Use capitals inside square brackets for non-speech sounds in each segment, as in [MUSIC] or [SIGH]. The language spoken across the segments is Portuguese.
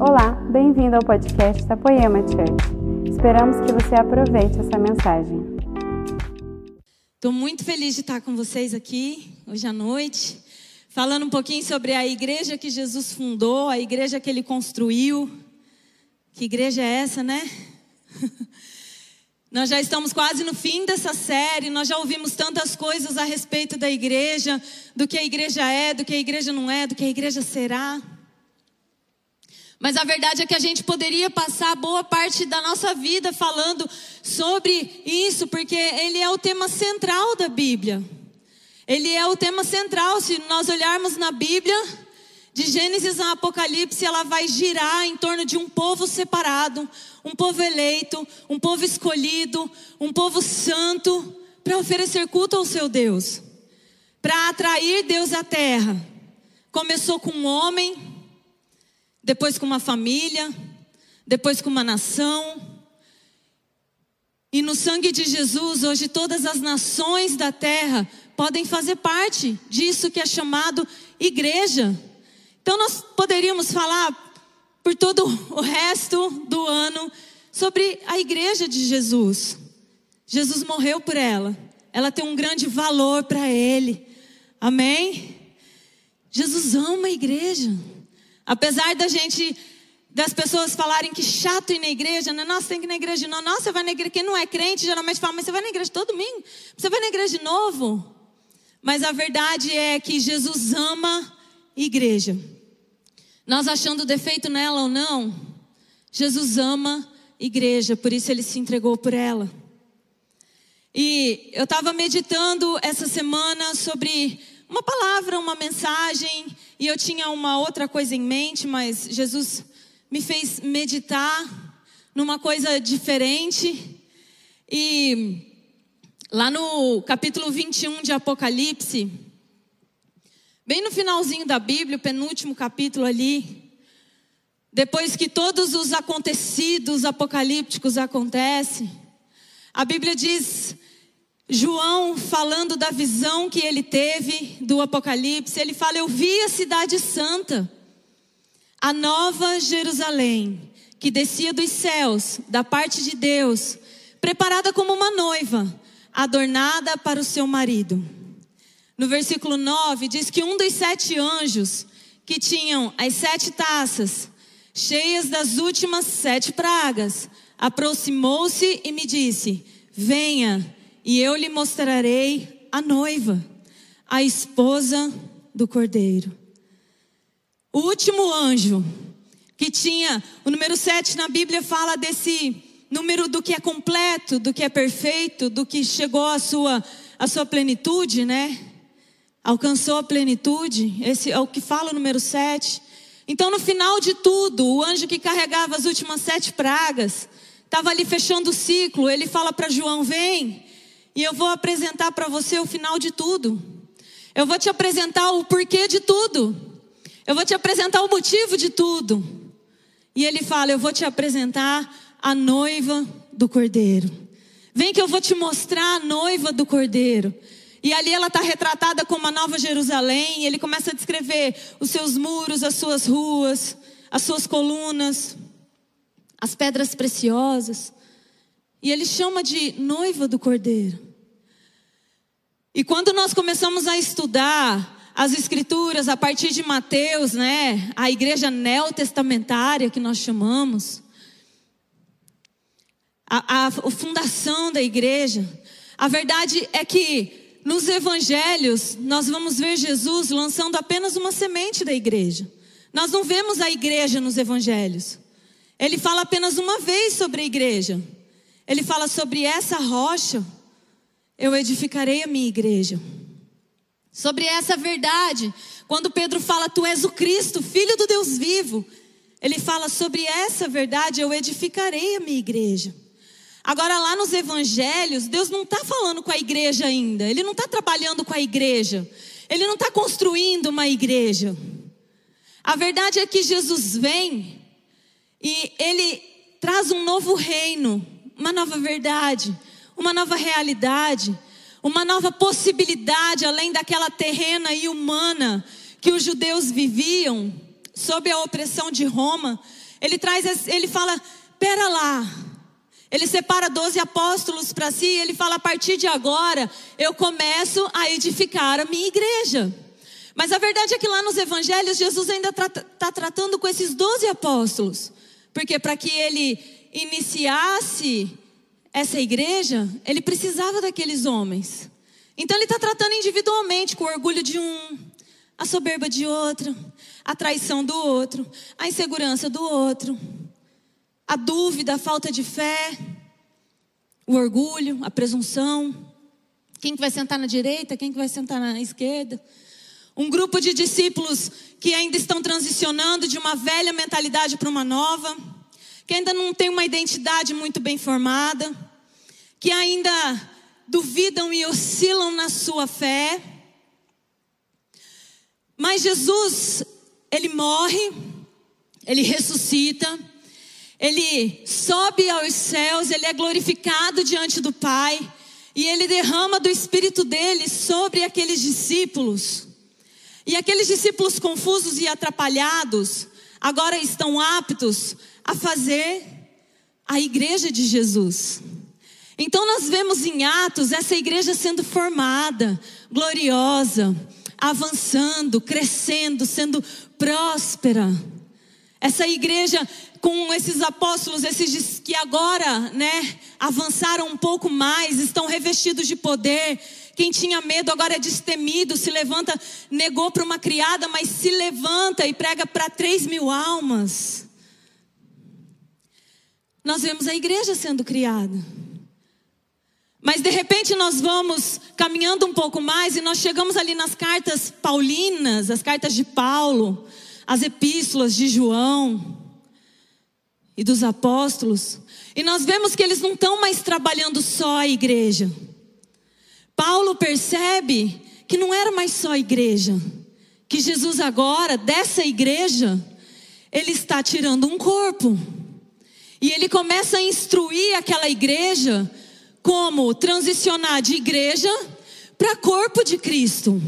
Olá, bem-vindo ao podcast da Poema Church. Esperamos que você aproveite essa mensagem. Estou muito feliz de estar com vocês aqui hoje à noite, falando um pouquinho sobre a igreja que Jesus fundou, a igreja que ele construiu. Que igreja é essa, né? [LAUGHS] Nós já estamos quase no fim dessa série, nós já ouvimos tantas coisas a respeito da igreja, do que a igreja é, do que a igreja não é, do que a igreja será. Mas a verdade é que a gente poderia passar boa parte da nossa vida falando sobre isso, porque ele é o tema central da Bíblia. Ele é o tema central. Se nós olharmos na Bíblia, de Gênesis a Apocalipse, ela vai girar em torno de um povo separado, um povo eleito, um povo escolhido, um povo santo, para oferecer culto ao seu Deus, para atrair Deus à terra. Começou com um homem, depois com uma família, depois com uma nação. E no sangue de Jesus, hoje todas as nações da terra podem fazer parte disso que é chamado igreja. Então nós poderíamos falar por todo o resto do ano sobre a igreja de Jesus. Jesus morreu por ela. Ela tem um grande valor para ele. Amém? Jesus ama a igreja. Apesar da gente, das pessoas falarem que chato ir na igreja, né? Nossa, tem que ir na igreja não. Nossa, você vai na igreja. Quem não é crente geralmente fala, mas você vai na igreja todo domingo? Você vai na igreja de novo? Mas a verdade é que Jesus ama igreja. Nós achando defeito nela ou não, Jesus ama igreja, por isso ele se entregou por ela. E eu estava meditando essa semana sobre uma palavra, uma mensagem, e eu tinha uma outra coisa em mente, mas Jesus me fez meditar numa coisa diferente. E lá no capítulo 21 de Apocalipse, bem no finalzinho da Bíblia, o penúltimo capítulo ali, depois que todos os acontecidos apocalípticos acontecem, a Bíblia diz João, falando da visão que ele teve do Apocalipse, ele fala: Eu vi a cidade santa, a nova Jerusalém, que descia dos céus, da parte de Deus, preparada como uma noiva, adornada para o seu marido. No versículo 9, diz que um dos sete anjos, que tinham as sete taças, cheias das últimas sete pragas, aproximou-se e me disse: Venha e eu lhe mostrarei a noiva, a esposa do cordeiro. O último anjo, que tinha, o número 7 na Bíblia fala desse número do que é completo, do que é perfeito, do que chegou à sua, à sua plenitude, né? Alcançou a plenitude, esse é o que fala o número 7. Então, no final de tudo, o anjo que carregava as últimas sete pragas, estava ali fechando o ciclo. Ele fala para João: Vem, e eu vou apresentar para você o final de tudo. Eu vou te apresentar o porquê de tudo. Eu vou te apresentar o motivo de tudo. E ele fala: Eu vou te apresentar a noiva do cordeiro. Vem que eu vou te mostrar a noiva do cordeiro. E ali ela está retratada como a Nova Jerusalém. E ele começa a descrever os seus muros, as suas ruas, as suas colunas, as pedras preciosas. E ele chama de noiva do cordeiro. E quando nós começamos a estudar as escrituras a partir de Mateus, né, a igreja neotestamentária que nós chamamos, a, a, a fundação da igreja, a verdade é que nos evangelhos nós vamos ver Jesus lançando apenas uma semente da igreja. Nós não vemos a igreja nos evangelhos. Ele fala apenas uma vez sobre a igreja. Ele fala sobre essa rocha eu edificarei a minha igreja. Sobre essa verdade, quando Pedro fala, Tu és o Cristo, filho do Deus vivo, ele fala sobre essa verdade, eu edificarei a minha igreja. Agora, lá nos evangelhos, Deus não está falando com a igreja ainda, Ele não está trabalhando com a igreja, Ele não está construindo uma igreja. A verdade é que Jesus vem e Ele traz um novo reino, uma nova verdade uma nova realidade, uma nova possibilidade além daquela terrena e humana que os judeus viviam sob a opressão de Roma. Ele traz, ele fala, pera lá. Ele separa 12 apóstolos para si, ele fala, a partir de agora, eu começo a edificar a minha igreja. Mas a verdade é que lá nos evangelhos, Jesus ainda está tra tratando com esses 12 apóstolos. Porque para que ele iniciasse essa igreja, ele precisava daqueles homens. Então ele está tratando individualmente com o orgulho de um, a soberba de outro, a traição do outro, a insegurança do outro, a dúvida, a falta de fé, o orgulho, a presunção. Quem que vai sentar na direita, quem que vai sentar na esquerda? Um grupo de discípulos que ainda estão transicionando de uma velha mentalidade para uma nova, que ainda não tem uma identidade muito bem formada, que ainda duvidam e oscilam na sua fé. Mas Jesus, ele morre, ele ressuscita, ele sobe aos céus, ele é glorificado diante do Pai, e ele derrama do espírito dele sobre aqueles discípulos. E aqueles discípulos confusos e atrapalhados agora estão aptos a fazer a igreja de Jesus. Então nós vemos em Atos essa igreja sendo formada, gloriosa, avançando, crescendo, sendo próspera. Essa igreja com esses apóstolos, esses que agora, né, avançaram um pouco mais, estão revestidos de poder. Quem tinha medo agora é destemido, se levanta, negou para uma criada, mas se levanta e prega para três mil almas. Nós vemos a igreja sendo criada. Mas de repente nós vamos caminhando um pouco mais e nós chegamos ali nas cartas paulinas, as cartas de Paulo, as epístolas de João e dos apóstolos, e nós vemos que eles não estão mais trabalhando só a igreja. Paulo percebe que não era mais só a igreja, que Jesus agora, dessa igreja, ele está tirando um corpo. E ele começa a instruir aquela igreja como transicionar de igreja para corpo de Cristo.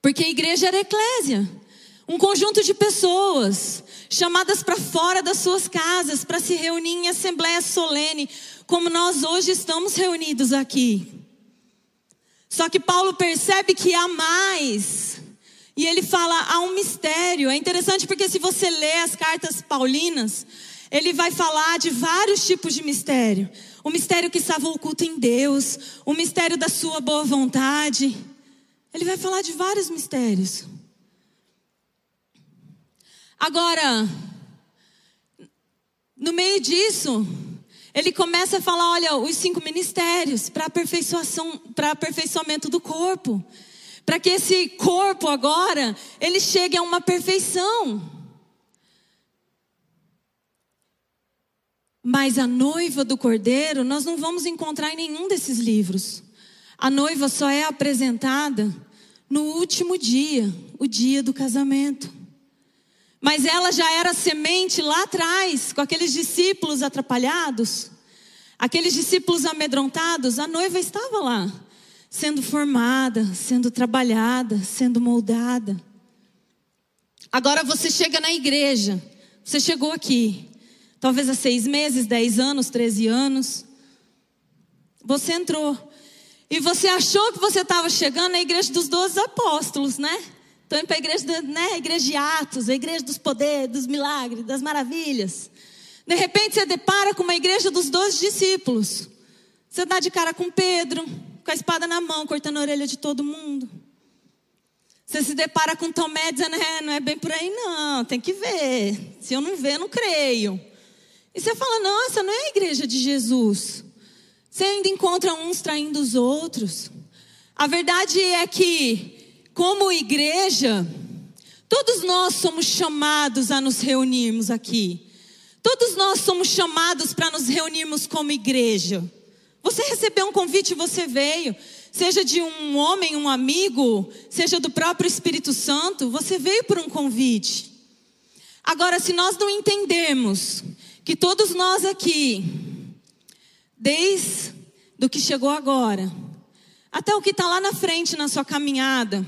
Porque a igreja era eclésia, um conjunto de pessoas chamadas para fora das suas casas para se reunir em assembleia solene, como nós hoje estamos reunidos aqui. Só que Paulo percebe que há mais. E ele fala, há um mistério. É interessante porque se você lê as cartas paulinas, ele vai falar de vários tipos de mistério o mistério que estava oculto em Deus, o mistério da sua boa vontade. Ele vai falar de vários mistérios. Agora, no meio disso, ele começa a falar, olha, os cinco ministérios para para aperfeiçoamento do corpo, para que esse corpo agora ele chegue a uma perfeição. Mas a noiva do cordeiro nós não vamos encontrar em nenhum desses livros. A noiva só é apresentada no último dia, o dia do casamento. Mas ela já era semente lá atrás, com aqueles discípulos atrapalhados, aqueles discípulos amedrontados, a noiva estava lá, sendo formada, sendo trabalhada, sendo moldada. Agora você chega na igreja, você chegou aqui, talvez há seis meses, dez anos, treze anos. Você entrou. E você achou que você estava chegando na igreja dos doze apóstolos, né? Então, para a igreja, né? a igreja de Atos, a igreja dos poderes, dos milagres, das maravilhas. De repente você depara com uma igreja dos doze discípulos. Você dá de cara com Pedro, com a espada na mão, cortando a orelha de todo mundo. Você se depara com Tomé dizendo, é, não é bem por aí não, tem que ver. Se eu não ver, não creio. E você fala, nossa, não é a igreja de Jesus. Você ainda encontra uns traindo os outros. A verdade é que, como igreja, todos nós somos chamados a nos reunirmos aqui. Todos nós somos chamados para nos reunirmos como igreja. Você recebeu um convite e você veio. Seja de um homem, um amigo, seja do próprio Espírito Santo, você veio por um convite. Agora, se nós não entendermos que todos nós aqui, desde do que chegou agora, até o que está lá na frente na sua caminhada,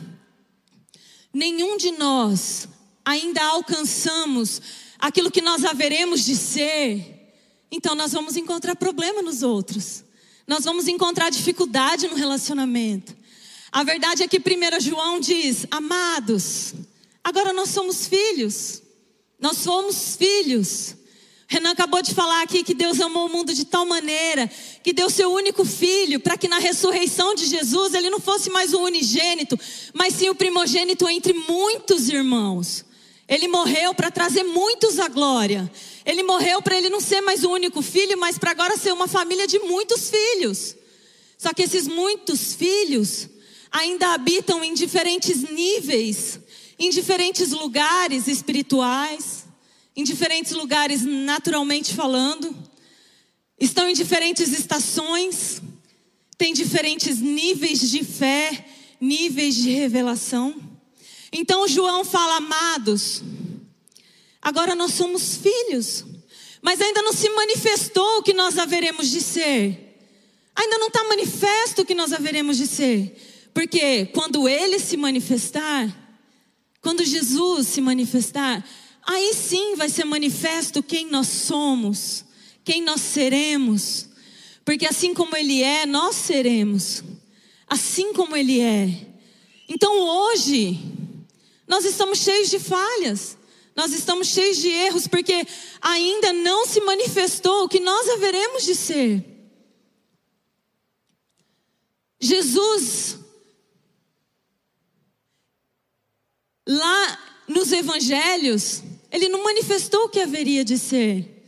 nenhum de nós ainda alcançamos aquilo que nós haveremos de ser, então nós vamos encontrar problema nos outros. Nós vamos encontrar dificuldade no relacionamento. A verdade é que 1 João diz: Amados, agora nós somos filhos. Nós somos filhos. Renan acabou de falar aqui que Deus amou o mundo de tal maneira que deu seu único filho para que na ressurreição de Jesus ele não fosse mais o unigênito, mas sim o primogênito entre muitos irmãos. Ele morreu para trazer muitos à glória. Ele morreu para ele não ser mais o único filho, mas para agora ser uma família de muitos filhos. Só que esses muitos filhos ainda habitam em diferentes níveis, em diferentes lugares espirituais em diferentes lugares naturalmente falando, estão em diferentes estações, têm diferentes níveis de fé, níveis de revelação. Então João fala, amados, agora nós somos filhos, mas ainda não se manifestou o que nós haveremos de ser. Ainda não está manifesto o que nós haveremos de ser. Porque quando ele se manifestar, quando Jesus se manifestar, aí sim vai ser manifesto quem nós somos, quem nós seremos. Porque assim como Ele é, nós seremos. Assim como Ele é. Então hoje, nós estamos cheios de falhas. Nós estamos cheios de erros porque ainda não se manifestou o que nós haveremos de ser. Jesus, lá nos evangelhos, ele não manifestou o que haveria de ser.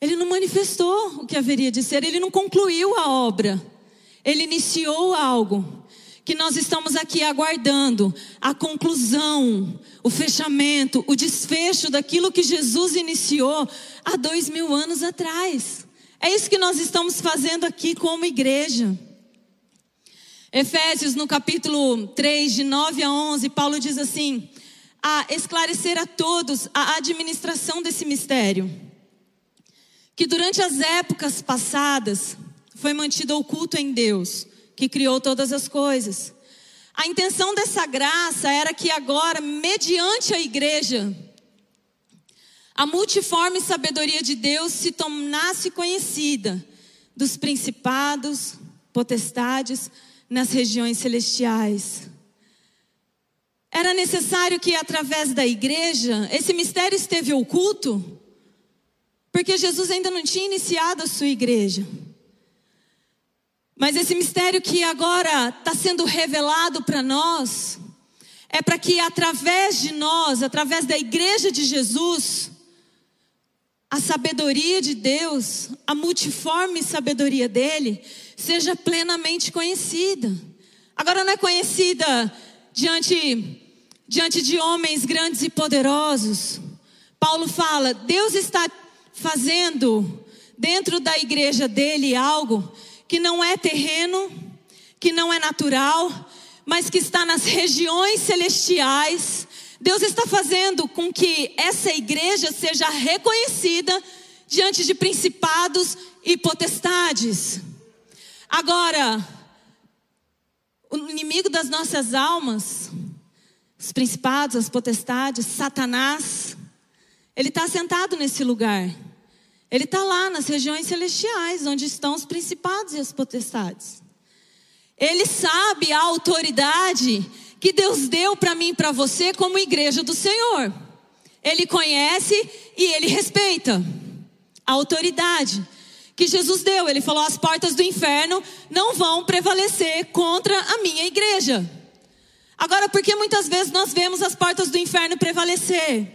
Ele não manifestou o que haveria de ser, ele não concluiu a obra. Ele iniciou algo que nós estamos aqui aguardando a conclusão, o fechamento, o desfecho daquilo que Jesus iniciou há dois mil anos atrás. É isso que nós estamos fazendo aqui como igreja. Efésios, no capítulo 3, de 9 a 11, Paulo diz assim: a esclarecer a todos a administração desse mistério, que durante as épocas passadas foi mantido oculto em Deus, que criou todas as coisas. A intenção dessa graça era que agora, mediante a igreja, a multiforme sabedoria de Deus se tornasse conhecida dos principados, potestades, nas regiões celestiais. Era necessário que através da igreja esse mistério esteve oculto, porque Jesus ainda não tinha iniciado a sua igreja. Mas esse mistério que agora está sendo revelado para nós, é para que através de nós, através da igreja de Jesus, a sabedoria de Deus, a multiforme sabedoria dele, seja plenamente conhecida. Agora não é conhecida diante diante de homens grandes e poderosos. Paulo fala: Deus está fazendo dentro da igreja dele algo que não é terreno, que não é natural, mas que está nas regiões celestiais Deus está fazendo com que essa igreja seja reconhecida diante de principados e potestades. Agora, o inimigo das nossas almas, os principados, as potestades, Satanás, ele está sentado nesse lugar. Ele está lá nas regiões celestiais, onde estão os principados e as potestades. Ele sabe a autoridade que Deus deu para mim e para você como igreja do Senhor. Ele conhece e ele respeita a autoridade que Jesus deu. Ele falou: as portas do inferno não vão prevalecer contra a minha igreja. Agora, por que muitas vezes nós vemos as portas do inferno prevalecer?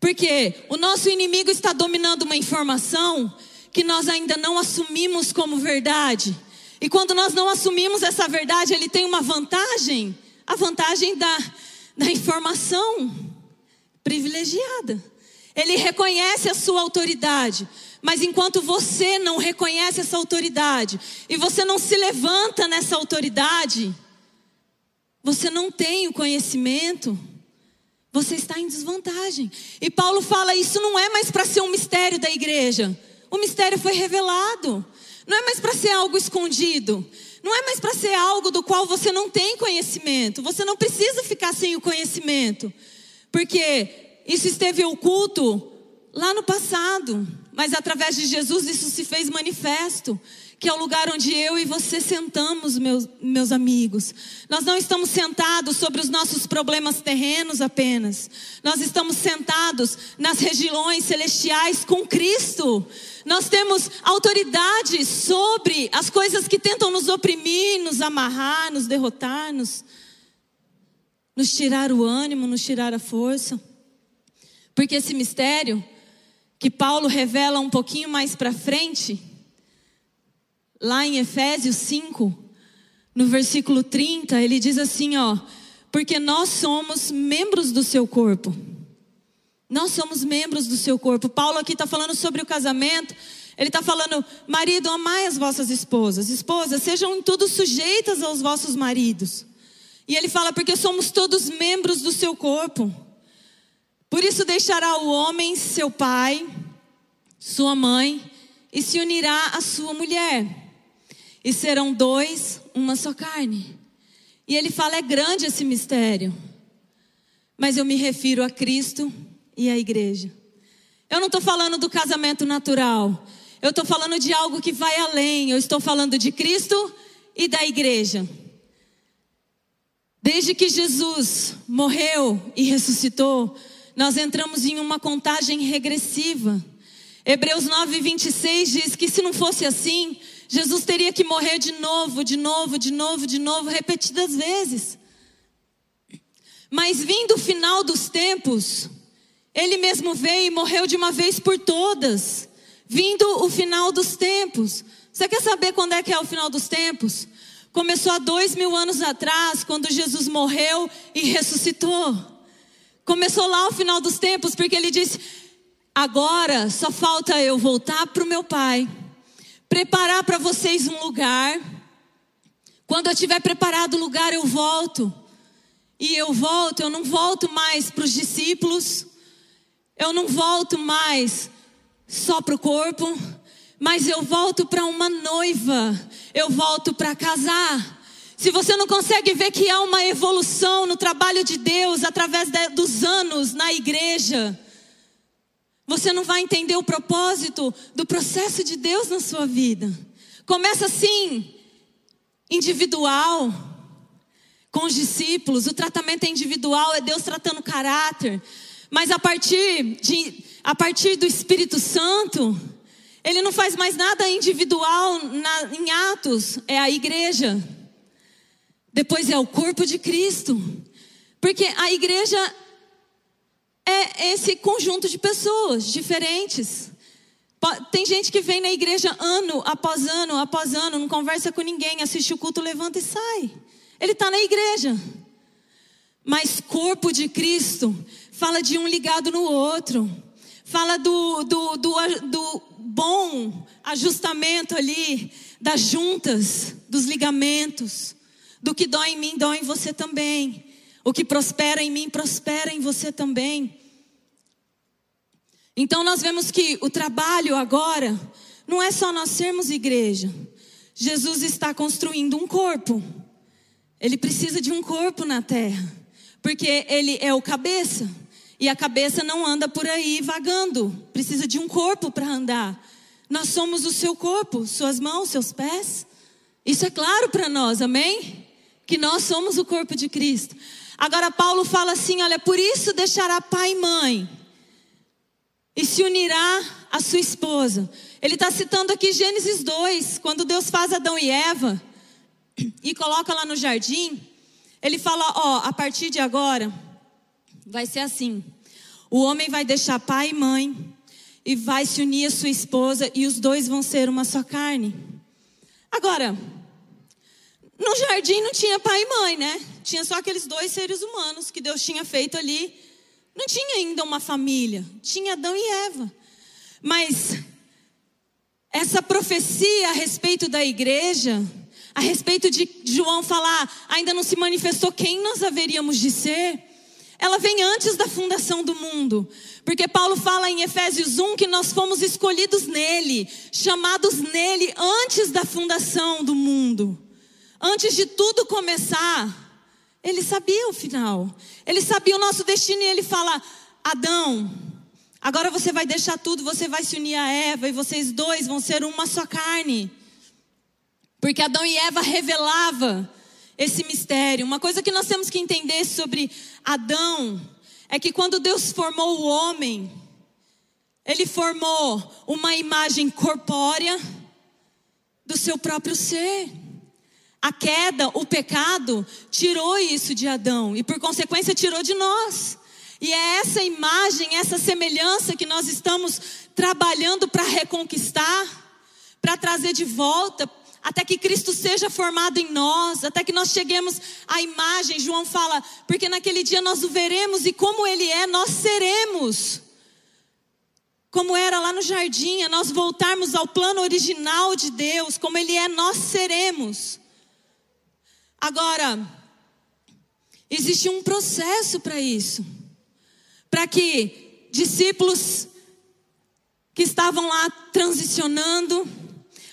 Porque o nosso inimigo está dominando uma informação que nós ainda não assumimos como verdade. E quando nós não assumimos essa verdade, ele tem uma vantagem a vantagem da, da informação privilegiada. Ele reconhece a sua autoridade, mas enquanto você não reconhece essa autoridade e você não se levanta nessa autoridade, você não tem o conhecimento, você está em desvantagem. E Paulo fala: isso não é mais para ser um mistério da igreja, o mistério foi revelado, não é mais para ser algo escondido, não é mais para ser algo do qual você não tem conhecimento. Você não precisa ficar sem o conhecimento. Porque Isso esteve oculto lá no passado, mas através de Jesus isso se fez manifesto que é o lugar onde eu e você sentamos, meus, meus amigos. Nós não estamos sentados sobre os nossos problemas terrenos apenas. Nós estamos sentados nas regiões celestiais com Cristo. Nós temos autoridade sobre as coisas que tentam nos oprimir, nos amarrar, nos derrotar, nos, nos tirar o ânimo, nos tirar a força. Porque esse mistério que Paulo revela um pouquinho mais para frente, lá em Efésios 5, no versículo 30, ele diz assim, ó: "Porque nós somos membros do seu corpo". Nós somos membros do seu corpo. Paulo aqui está falando sobre o casamento. Ele está falando, marido, amai as vossas esposas. Esposas, sejam em tudo sujeitas aos vossos maridos. E ele fala, porque somos todos membros do seu corpo. Por isso deixará o homem seu pai, sua mãe, e se unirá à sua mulher e serão dois, uma só carne. E ele fala: é grande esse mistério, mas eu me refiro a Cristo e à igreja. Eu não estou falando do casamento natural, eu estou falando de algo que vai além, eu estou falando de Cristo e da igreja. Desde que Jesus morreu e ressuscitou, nós entramos em uma contagem regressiva. Hebreus 9, 26 diz que se não fosse assim, Jesus teria que morrer de novo, de novo, de novo, de novo, repetidas vezes. Mas vindo o final dos tempos, ele mesmo veio e morreu de uma vez por todas. Vindo o final dos tempos. Você quer saber quando é que é o final dos tempos? Começou há dois mil anos atrás, quando Jesus morreu e ressuscitou. Começou lá o final dos tempos, porque ele disse: agora só falta eu voltar para o meu Pai preparar para vocês um lugar. Quando eu tiver preparado o lugar, eu volto. E eu volto, eu não volto mais para os discípulos, eu não volto mais só para o corpo, mas eu volto para uma noiva, eu volto para casar. Se você não consegue ver que há uma evolução no trabalho de Deus através dos anos na igreja, você não vai entender o propósito do processo de Deus na sua vida. Começa assim, individual, com os discípulos, o tratamento é individual, é Deus tratando caráter. Mas a partir de a partir do Espírito Santo, ele não faz mais nada individual na, em Atos, é a igreja. Depois é o corpo de Cristo. Porque a igreja é esse conjunto de pessoas diferentes. Tem gente que vem na igreja ano após ano, após ano, não conversa com ninguém, assiste o culto, levanta e sai. Ele está na igreja. Mas corpo de Cristo fala de um ligado no outro. Fala do, do, do, do bom ajustamento ali, das juntas, dos ligamentos. Do que dói em mim, dói em você também. O que prospera em mim, prospera em você também. Então nós vemos que o trabalho agora não é só nós sermos igreja. Jesus está construindo um corpo. Ele precisa de um corpo na terra, porque ele é o cabeça. E a cabeça não anda por aí vagando, precisa de um corpo para andar. Nós somos o seu corpo, suas mãos, seus pés. Isso é claro para nós, amém? Que nós somos o corpo de Cristo. Agora Paulo fala assim: olha, por isso deixará pai e mãe e se unirá à sua esposa. Ele está citando aqui Gênesis 2, quando Deus faz Adão e Eva e coloca lá no jardim. Ele fala: Ó, a partir de agora vai ser assim: o homem vai deixar pai e mãe e vai se unir à sua esposa e os dois vão ser uma só carne. Agora, no jardim não tinha pai e mãe, né? Tinha só aqueles dois seres humanos que Deus tinha feito ali. Não tinha ainda uma família, tinha Adão e Eva. Mas essa profecia a respeito da igreja, a respeito de João falar, ainda não se manifestou quem nós haveríamos de ser, ela vem antes da fundação do mundo. Porque Paulo fala em Efésios 1 que nós fomos escolhidos nele, chamados nele antes da fundação do mundo. Antes de tudo começar, ele sabia o final. Ele sabia o nosso destino e ele fala: Adão, agora você vai deixar tudo, você vai se unir a Eva e vocês dois vão ser uma só carne. Porque Adão e Eva revelava esse mistério. Uma coisa que nós temos que entender sobre Adão é que quando Deus formou o homem, ele formou uma imagem corpórea do seu próprio ser. A queda, o pecado, tirou isso de Adão e, por consequência, tirou de nós. E é essa imagem, essa semelhança que nós estamos trabalhando para reconquistar, para trazer de volta, até que Cristo seja formado em nós, até que nós cheguemos à imagem. João fala, porque naquele dia nós o veremos e como ele é, nós seremos. Como era lá no jardim, é nós voltarmos ao plano original de Deus, como ele é, nós seremos. Agora, existe um processo para isso. Para que discípulos que estavam lá transicionando,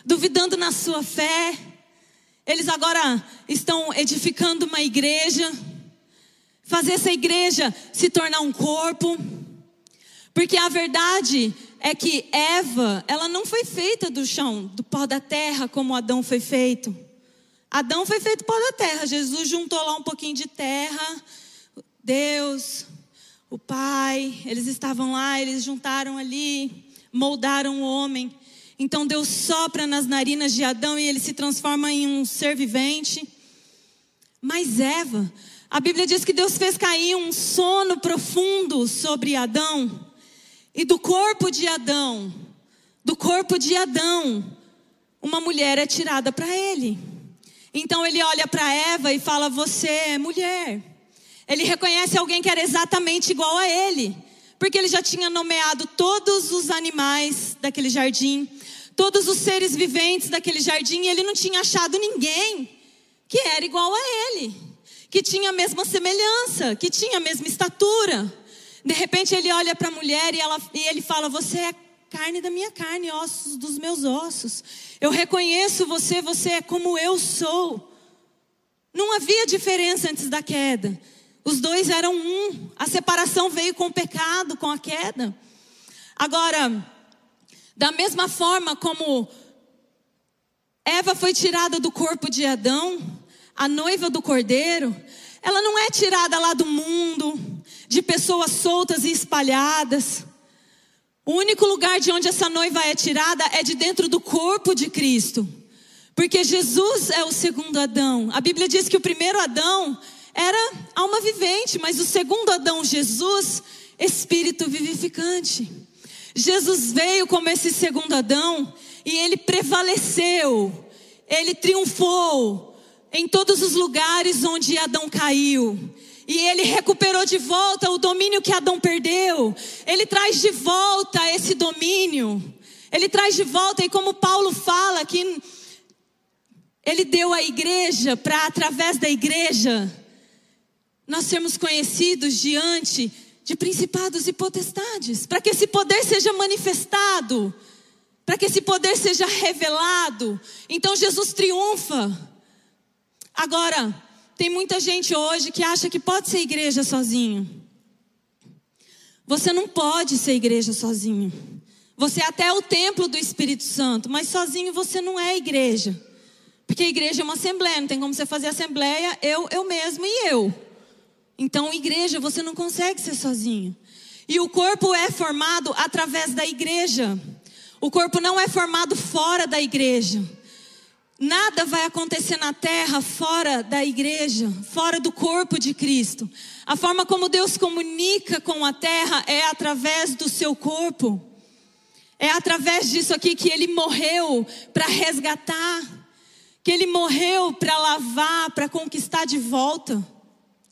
duvidando na sua fé, eles agora estão edificando uma igreja, fazer essa igreja se tornar um corpo, porque a verdade é que Eva, ela não foi feita do chão, do pó da terra, como Adão foi feito. Adão foi feito pó da terra. Jesus juntou lá um pouquinho de terra. Deus o pai, eles estavam lá, eles juntaram ali, moldaram o homem. Então Deus sopra nas narinas de Adão e ele se transforma em um ser vivente. Mas Eva, a Bíblia diz que Deus fez cair um sono profundo sobre Adão. E do corpo de Adão, do corpo de Adão, uma mulher é tirada para ele. Então ele olha para Eva e fala: Você é mulher. Ele reconhece alguém que era exatamente igual a ele, porque ele já tinha nomeado todos os animais daquele jardim, todos os seres viventes daquele jardim, e ele não tinha achado ninguém que era igual a ele, que tinha a mesma semelhança, que tinha a mesma estatura. De repente ele olha para a mulher e, ela, e ele fala: Você é carne da minha carne, ossos dos meus ossos. Eu reconheço você, você é como eu sou. Não havia diferença antes da queda. Os dois eram um. A separação veio com o pecado, com a queda. Agora, da mesma forma como Eva foi tirada do corpo de Adão, a noiva do cordeiro, ela não é tirada lá do mundo, de pessoas soltas e espalhadas. O único lugar de onde essa noiva é tirada é de dentro do corpo de Cristo. Porque Jesus é o segundo Adão. A Bíblia diz que o primeiro Adão era alma vivente, mas o segundo Adão, Jesus, espírito vivificante. Jesus veio como esse segundo Adão e ele prevaleceu, ele triunfou em todos os lugares onde Adão caiu. E ele recuperou de volta o domínio que Adão perdeu. Ele traz de volta esse domínio. Ele traz de volta, e como Paulo fala, que ele deu à igreja para, através da igreja, nós sermos conhecidos diante de principados e potestades, para que esse poder seja manifestado, para que esse poder seja revelado. Então Jesus triunfa. Agora, tem muita gente hoje que acha que pode ser igreja sozinho. Você não pode ser igreja sozinho. Você é até o templo do Espírito Santo, mas sozinho você não é igreja. Porque a igreja é uma assembleia, não tem como você fazer assembleia, eu, eu mesmo e eu. Então, igreja, você não consegue ser sozinho. E o corpo é formado através da igreja. O corpo não é formado fora da igreja. Nada vai acontecer na terra fora da igreja, fora do corpo de Cristo. A forma como Deus comunica com a terra é através do seu corpo. É através disso aqui que ele morreu para resgatar, que ele morreu para lavar, para conquistar de volta.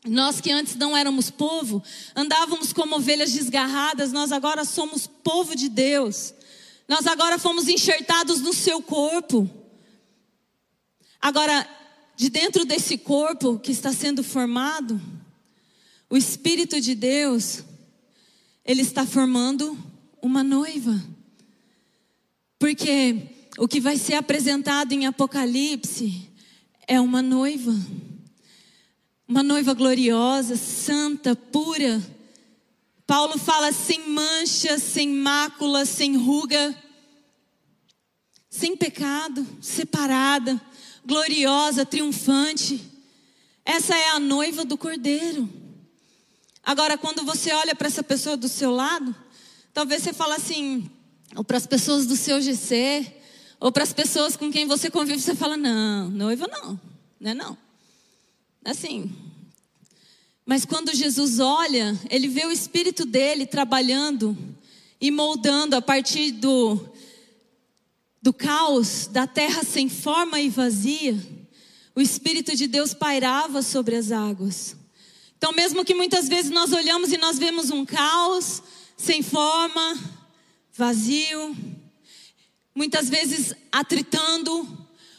Nós que antes não éramos povo, andávamos como ovelhas desgarradas, nós agora somos povo de Deus. Nós agora fomos enxertados no seu corpo. Agora, de dentro desse corpo que está sendo formado, o Espírito de Deus, ele está formando uma noiva. Porque o que vai ser apresentado em Apocalipse é uma noiva. Uma noiva gloriosa, santa, pura, Paulo fala sem mancha, sem mácula, sem ruga, sem pecado, separada, gloriosa, triunfante. Essa é a noiva do cordeiro. Agora, quando você olha para essa pessoa do seu lado, talvez você fale assim, ou para as pessoas do seu GC, ou para as pessoas com quem você convive, você fala: não, noiva não, não é não. Assim. Mas quando Jesus olha, ele vê o Espírito dele trabalhando e moldando a partir do, do caos, da terra sem forma e vazia, o Espírito de Deus pairava sobre as águas. Então, mesmo que muitas vezes nós olhamos e nós vemos um caos, sem forma, vazio, muitas vezes atritando,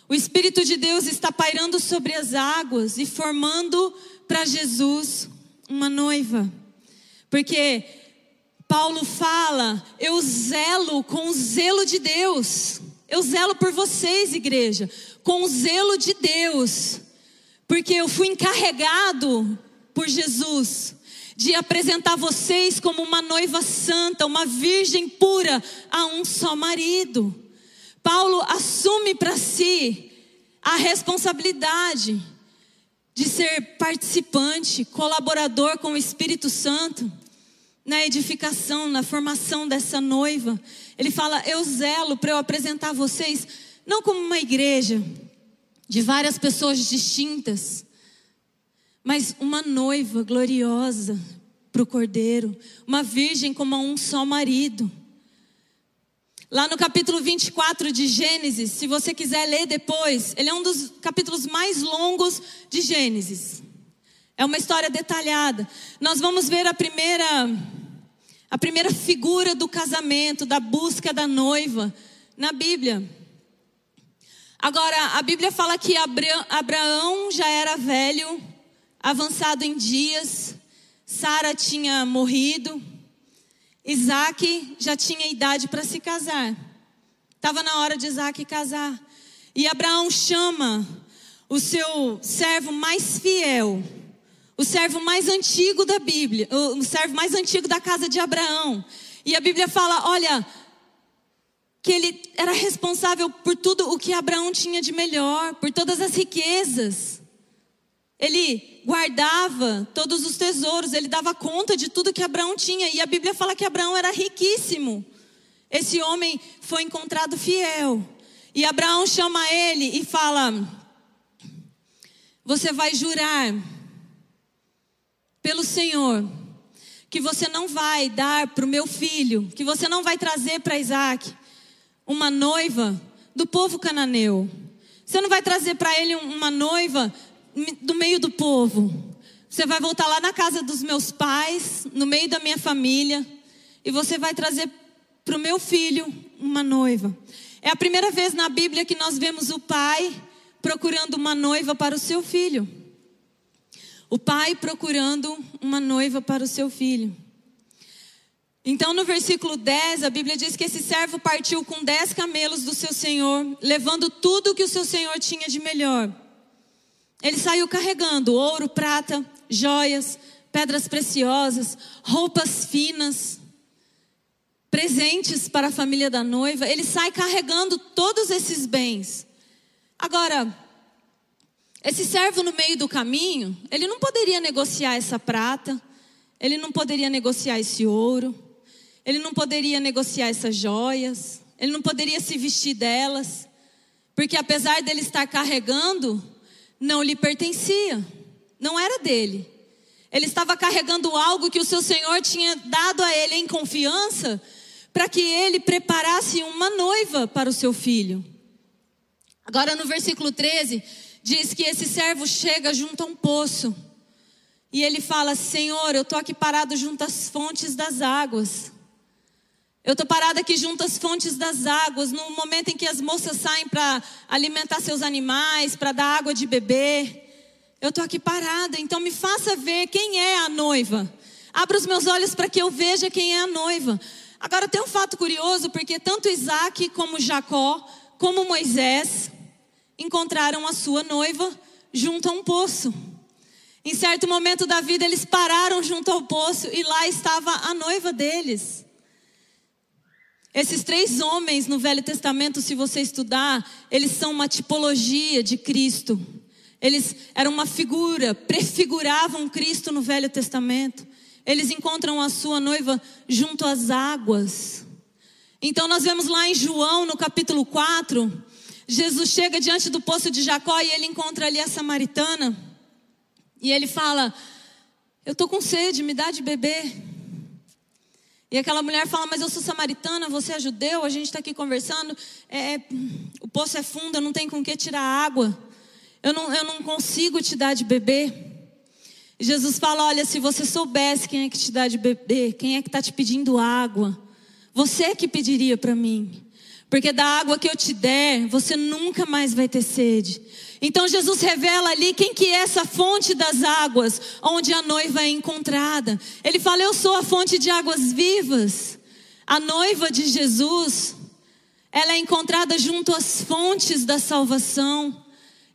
o Espírito de Deus está pairando sobre as águas e formando para Jesus uma noiva. Porque Paulo fala: eu zelo com o zelo de Deus. Eu zelo por vocês, igreja, com o zelo de Deus. Porque eu fui encarregado por Jesus de apresentar vocês como uma noiva santa, uma virgem pura a um só marido. Paulo assume para si a responsabilidade de ser participante, colaborador com o Espírito Santo na edificação, na formação dessa noiva. Ele fala: Eu zelo para eu apresentar vocês, não como uma igreja de várias pessoas distintas, mas uma noiva gloriosa para o cordeiro, uma virgem como a um só marido. Lá no capítulo 24 de Gênesis, se você quiser ler depois, ele é um dos capítulos mais longos de Gênesis. É uma história detalhada. Nós vamos ver a primeira a primeira figura do casamento, da busca da noiva na Bíblia. Agora, a Bíblia fala que Abraão já era velho, avançado em dias, Sara tinha morrido, Isaac já tinha idade para se casar. Estava na hora de Isaac casar. E Abraão chama o seu servo mais fiel, o servo mais antigo da Bíblia, o servo mais antigo da casa de Abraão. E a Bíblia fala: olha, que ele era responsável por tudo o que Abraão tinha de melhor, por todas as riquezas. Ele guardava todos os tesouros, ele dava conta de tudo que Abraão tinha. E a Bíblia fala que Abraão era riquíssimo. Esse homem foi encontrado fiel. E Abraão chama ele e fala: Você vai jurar pelo Senhor que você não vai dar para o meu filho, que você não vai trazer para Isaac uma noiva do povo cananeu. Você não vai trazer para ele uma noiva do meio do povo. Você vai voltar lá na casa dos meus pais, no meio da minha família, e você vai trazer para o meu filho uma noiva. É a primeira vez na Bíblia que nós vemos o pai procurando uma noiva para o seu filho. O pai procurando uma noiva para o seu filho. Então, no versículo 10, a Bíblia diz que esse servo partiu com dez camelos do seu senhor, levando tudo que o seu senhor tinha de melhor. Ele saiu carregando ouro, prata, joias, pedras preciosas, roupas finas, presentes para a família da noiva. Ele sai carregando todos esses bens. Agora, esse servo no meio do caminho, ele não poderia negociar essa prata, ele não poderia negociar esse ouro, ele não poderia negociar essas joias, ele não poderia se vestir delas, porque apesar dele estar carregando, não lhe pertencia, não era dele. Ele estava carregando algo que o seu Senhor tinha dado a ele em confiança, para que ele preparasse uma noiva para o seu filho. Agora no versículo 13, diz que esse servo chega junto a um poço. E ele fala: Senhor, eu estou aqui parado junto às fontes das águas. Eu estou parada aqui junto às fontes das águas, no momento em que as moças saem para alimentar seus animais, para dar água de beber. Eu estou aqui parada, então me faça ver quem é a noiva. Abra os meus olhos para que eu veja quem é a noiva. Agora tem um fato curioso, porque tanto Isaac como Jacó, como Moisés, encontraram a sua noiva junto a um poço. Em certo momento da vida, eles pararam junto ao poço e lá estava a noiva deles. Esses três homens no Velho Testamento, se você estudar, eles são uma tipologia de Cristo. Eles eram uma figura, prefiguravam Cristo no Velho Testamento. Eles encontram a sua noiva junto às águas. Então nós vemos lá em João, no capítulo 4, Jesus chega diante do poço de Jacó e ele encontra ali a samaritana. E ele fala: Eu estou com sede, me dá de beber. E aquela mulher fala: Mas eu sou samaritana, você é judeu, a gente está aqui conversando. É, é, o poço é fundo, eu não tenho com que tirar água. Eu não, eu não consigo te dar de beber. E Jesus fala: Olha, se você soubesse quem é que te dá de beber, quem é que está te pedindo água, você é que pediria para mim. Porque da água que eu te der, você nunca mais vai ter sede. Então Jesus revela ali quem que é essa fonte das águas, onde a noiva é encontrada. Ele fala: "Eu sou a fonte de águas vivas". A noiva de Jesus, ela é encontrada junto às fontes da salvação.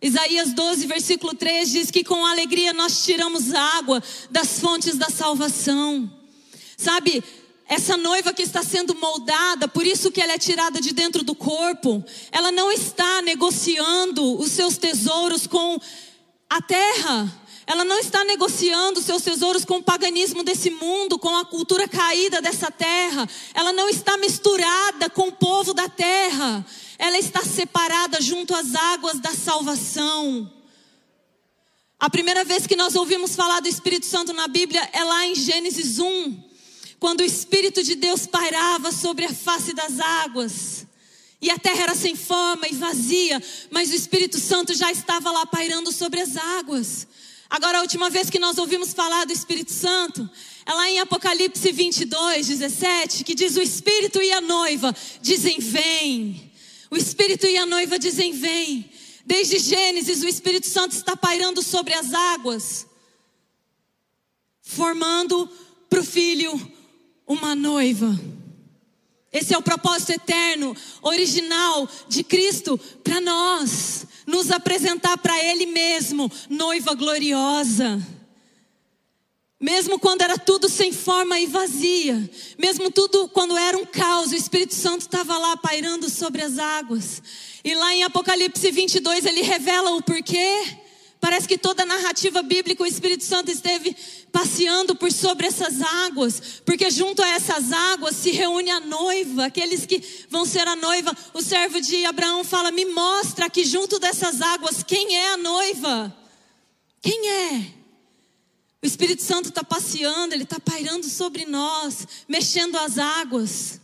Isaías 12, versículo 3 diz que com alegria nós tiramos água das fontes da salvação. Sabe, essa noiva que está sendo moldada, por isso que ela é tirada de dentro do corpo, ela não está negociando os seus tesouros com a terra. Ela não está negociando os seus tesouros com o paganismo desse mundo, com a cultura caída dessa terra. Ela não está misturada com o povo da terra. Ela está separada junto às águas da salvação. A primeira vez que nós ouvimos falar do Espírito Santo na Bíblia é lá em Gênesis 1 quando o Espírito de Deus pairava sobre a face das águas. E a terra era sem forma e vazia, mas o Espírito Santo já estava lá pairando sobre as águas. Agora, a última vez que nós ouvimos falar do Espírito Santo é lá em Apocalipse 22, 17, que diz: O Espírito e a noiva dizem: Vem. O Espírito e a noiva dizem: Vem. Desde Gênesis, o Espírito Santo está pairando sobre as águas, formando para o Filho uma noiva. Esse é o propósito eterno, original de Cristo para nós, nos apresentar para Ele mesmo, noiva gloriosa. Mesmo quando era tudo sem forma e vazia, mesmo tudo quando era um caos, o Espírito Santo estava lá pairando sobre as águas. E lá em Apocalipse 22 ele revela o porquê. Parece que toda a narrativa bíblica o Espírito Santo esteve passeando por sobre essas águas, porque junto a essas águas se reúne a noiva, aqueles que vão ser a noiva. O servo de Abraão fala: "Me mostra aqui junto dessas águas quem é a noiva. Quem é?" O Espírito Santo está passeando, ele está pairando sobre nós, mexendo as águas.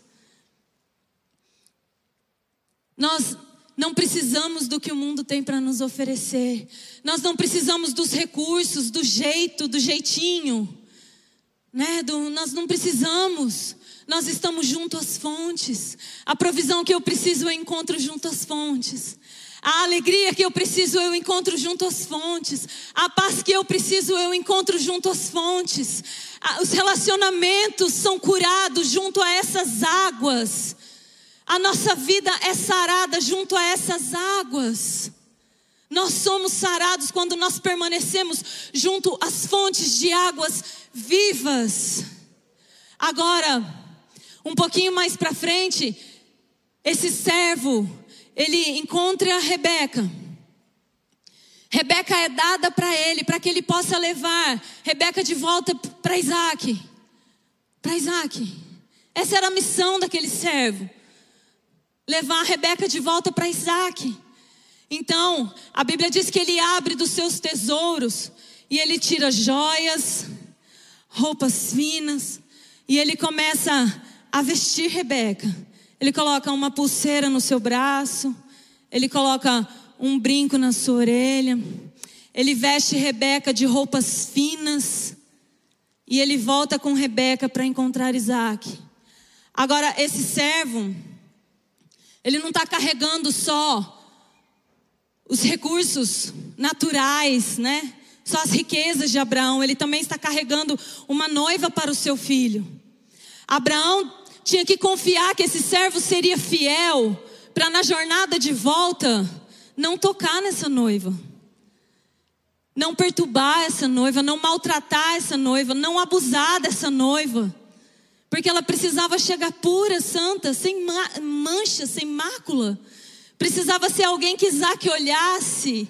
Nós não precisamos do que o mundo tem para nos oferecer. Nós não precisamos dos recursos, do jeito, do jeitinho. Né? Do, nós não precisamos. Nós estamos junto às fontes. A provisão que eu preciso eu encontro junto às fontes. A alegria que eu preciso eu encontro junto às fontes. A paz que eu preciso eu encontro junto às fontes. Os relacionamentos são curados junto a essas águas. A nossa vida é sarada junto a essas águas. Nós somos sarados quando nós permanecemos junto às fontes de águas vivas. Agora, um pouquinho mais para frente, esse servo, ele encontra a Rebeca. Rebeca é dada para ele, para que ele possa levar Rebeca de volta para Isaac. Para Isaac. Essa era a missão daquele servo levar a Rebeca de volta para Isaac. Então, a Bíblia diz que ele abre dos seus tesouros e ele tira joias, roupas finas, e ele começa a vestir Rebeca. Ele coloca uma pulseira no seu braço, ele coloca um brinco na sua orelha, ele veste Rebeca de roupas finas, e ele volta com Rebeca para encontrar Isaac. Agora, esse servo, ele não está carregando só os recursos naturais, né? Só as riquezas de Abraão. Ele também está carregando uma noiva para o seu filho. Abraão tinha que confiar que esse servo seria fiel para na jornada de volta não tocar nessa noiva. não perturbar essa noiva, não maltratar essa noiva, não abusar dessa noiva. Porque ela precisava chegar pura, santa, sem mancha, sem mácula. Precisava ser alguém que Isaac olhasse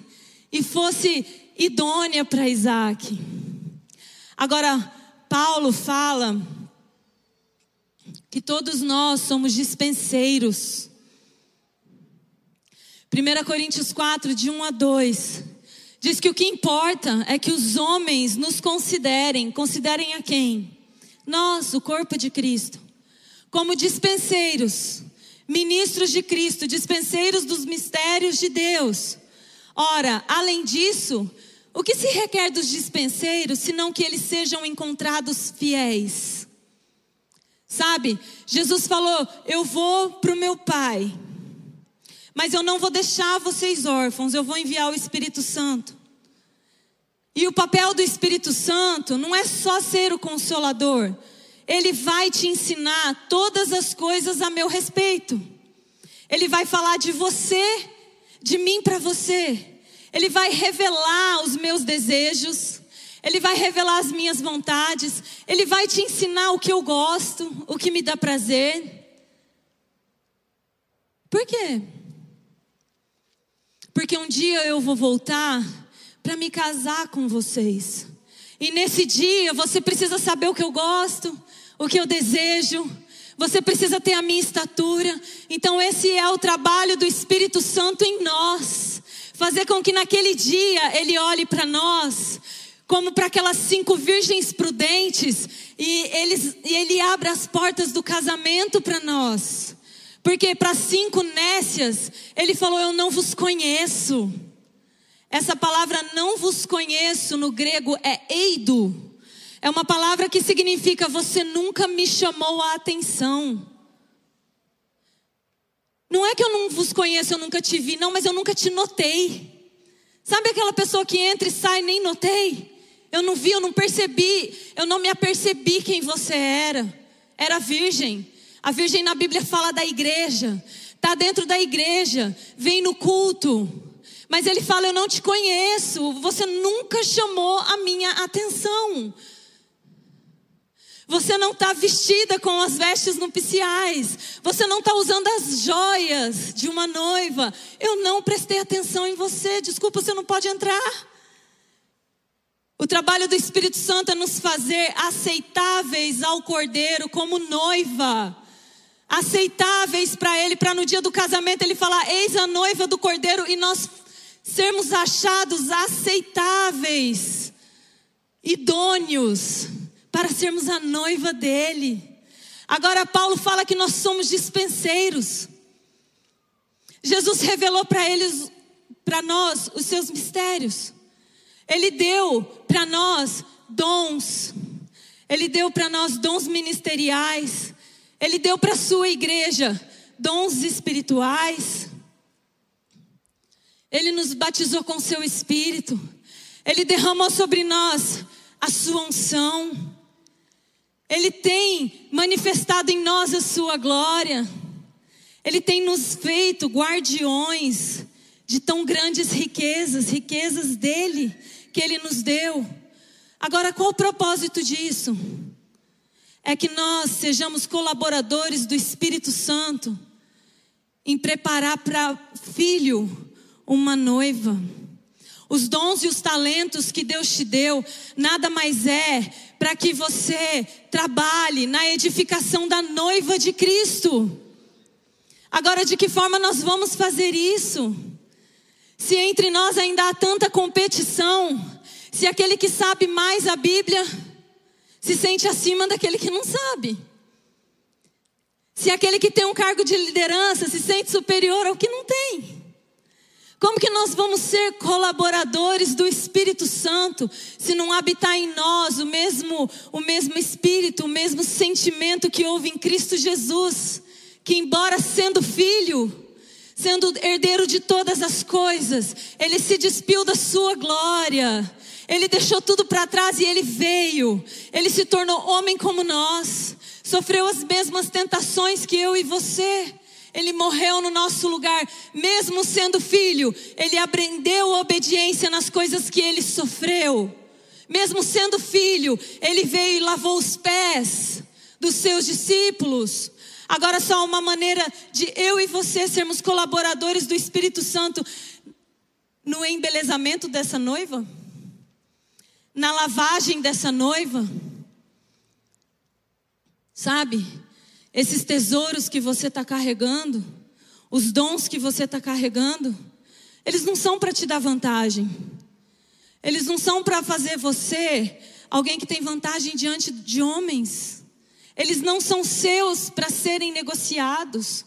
e fosse idônea para Isaac. Agora, Paulo fala que todos nós somos dispenseiros. 1 Coríntios 4, de 1 a 2, diz que o que importa é que os homens nos considerem, considerem a quem? Nós, o corpo de Cristo, como dispenseiros, ministros de Cristo, dispenseiros dos mistérios de Deus. Ora, além disso, o que se requer dos dispenseiros, senão que eles sejam encontrados fiéis? Sabe, Jesus falou: Eu vou para o meu Pai, mas eu não vou deixar vocês órfãos, eu vou enviar o Espírito Santo. E o papel do Espírito Santo não é só ser o consolador, ele vai te ensinar todas as coisas a meu respeito. Ele vai falar de você, de mim para você. Ele vai revelar os meus desejos. Ele vai revelar as minhas vontades. Ele vai te ensinar o que eu gosto, o que me dá prazer. Por quê? Porque um dia eu vou voltar para me casar com vocês. E nesse dia você precisa saber o que eu gosto, o que eu desejo. Você precisa ter a minha estatura. Então, esse é o trabalho do Espírito Santo em nós. Fazer com que naquele dia ele olhe para nós como para aquelas cinco virgens prudentes e, eles, e ele abre as portas do casamento para nós. Porque para cinco nécias, ele falou: Eu não vos conheço. Essa palavra não vos conheço no grego é eido. É uma palavra que significa você nunca me chamou a atenção. Não é que eu não vos conheço, eu nunca te vi, não, mas eu nunca te notei. Sabe aquela pessoa que entra e sai, nem notei? Eu não vi, eu não percebi, eu não me apercebi quem você era. Era virgem. A virgem na Bíblia fala da igreja. Está dentro da igreja, vem no culto. Mas ele fala: Eu não te conheço, você nunca chamou a minha atenção. Você não está vestida com as vestes nupciais. Você não está usando as joias de uma noiva. Eu não prestei atenção em você. Desculpa, você não pode entrar. O trabalho do Espírito Santo é nos fazer aceitáveis ao Cordeiro como noiva. Aceitáveis para Ele, para no dia do casamento Ele falar: Eis a noiva do Cordeiro, e nós sermos achados aceitáveis, idôneos para sermos a noiva dele. Agora, Paulo fala que nós somos dispenseiros. Jesus revelou para eles, para nós, os seus mistérios. Ele deu para nós dons. Ele deu para nós dons ministeriais. Ele deu para a sua igreja dons espirituais. Ele nos batizou com seu espírito. Ele derramou sobre nós a sua unção. Ele tem manifestado em nós a sua glória. Ele tem nos feito guardiões de tão grandes riquezas, riquezas dele que ele nos deu. Agora, qual o propósito disso? É que nós sejamos colaboradores do Espírito Santo em preparar para filho uma noiva. Os dons e os talentos que Deus te deu nada mais é para que você trabalhe na edificação da noiva de Cristo. Agora, de que forma nós vamos fazer isso? Se entre nós ainda há tanta competição, se aquele que sabe mais a Bíblia se sente acima daquele que não sabe. Se aquele que tem um cargo de liderança se sente superior ao que não tem. Como que nós vamos ser colaboradores do Espírito Santo se não habitar em nós o mesmo o mesmo espírito, o mesmo sentimento que houve em Cristo Jesus, que embora sendo filho, sendo herdeiro de todas as coisas, ele se despiu da sua glória. Ele deixou tudo para trás e ele veio. Ele se tornou homem como nós. Sofreu as mesmas tentações que eu e você. Ele morreu no nosso lugar, mesmo sendo filho, ele aprendeu obediência nas coisas que ele sofreu. Mesmo sendo filho, ele veio e lavou os pés dos seus discípulos. Agora, só uma maneira de eu e você sermos colaboradores do Espírito Santo no embelezamento dessa noiva, na lavagem dessa noiva. Sabe? Esses tesouros que você está carregando, os dons que você está carregando, eles não são para te dar vantagem. Eles não são para fazer você alguém que tem vantagem diante de homens. Eles não são seus para serem negociados.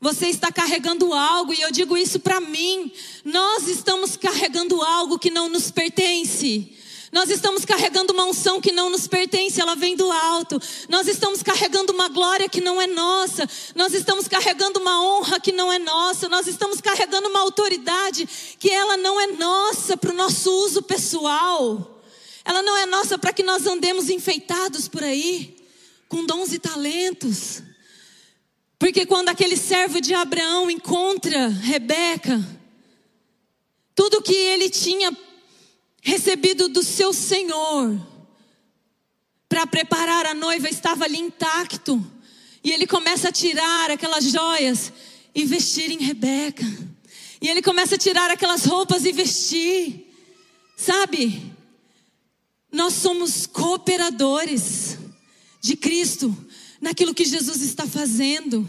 Você está carregando algo, e eu digo isso para mim. Nós estamos carregando algo que não nos pertence. Nós estamos carregando uma unção que não nos pertence, ela vem do alto. Nós estamos carregando uma glória que não é nossa. Nós estamos carregando uma honra que não é nossa. Nós estamos carregando uma autoridade que ela não é nossa para o nosso uso pessoal. Ela não é nossa para que nós andemos enfeitados por aí, com dons e talentos. Porque quando aquele servo de Abraão encontra Rebeca, tudo que ele tinha recebido do seu Senhor para preparar a noiva estava ali intacto. E ele começa a tirar aquelas joias e vestir em Rebeca. E ele começa a tirar aquelas roupas e vestir. Sabe? Nós somos cooperadores de Cristo naquilo que Jesus está fazendo.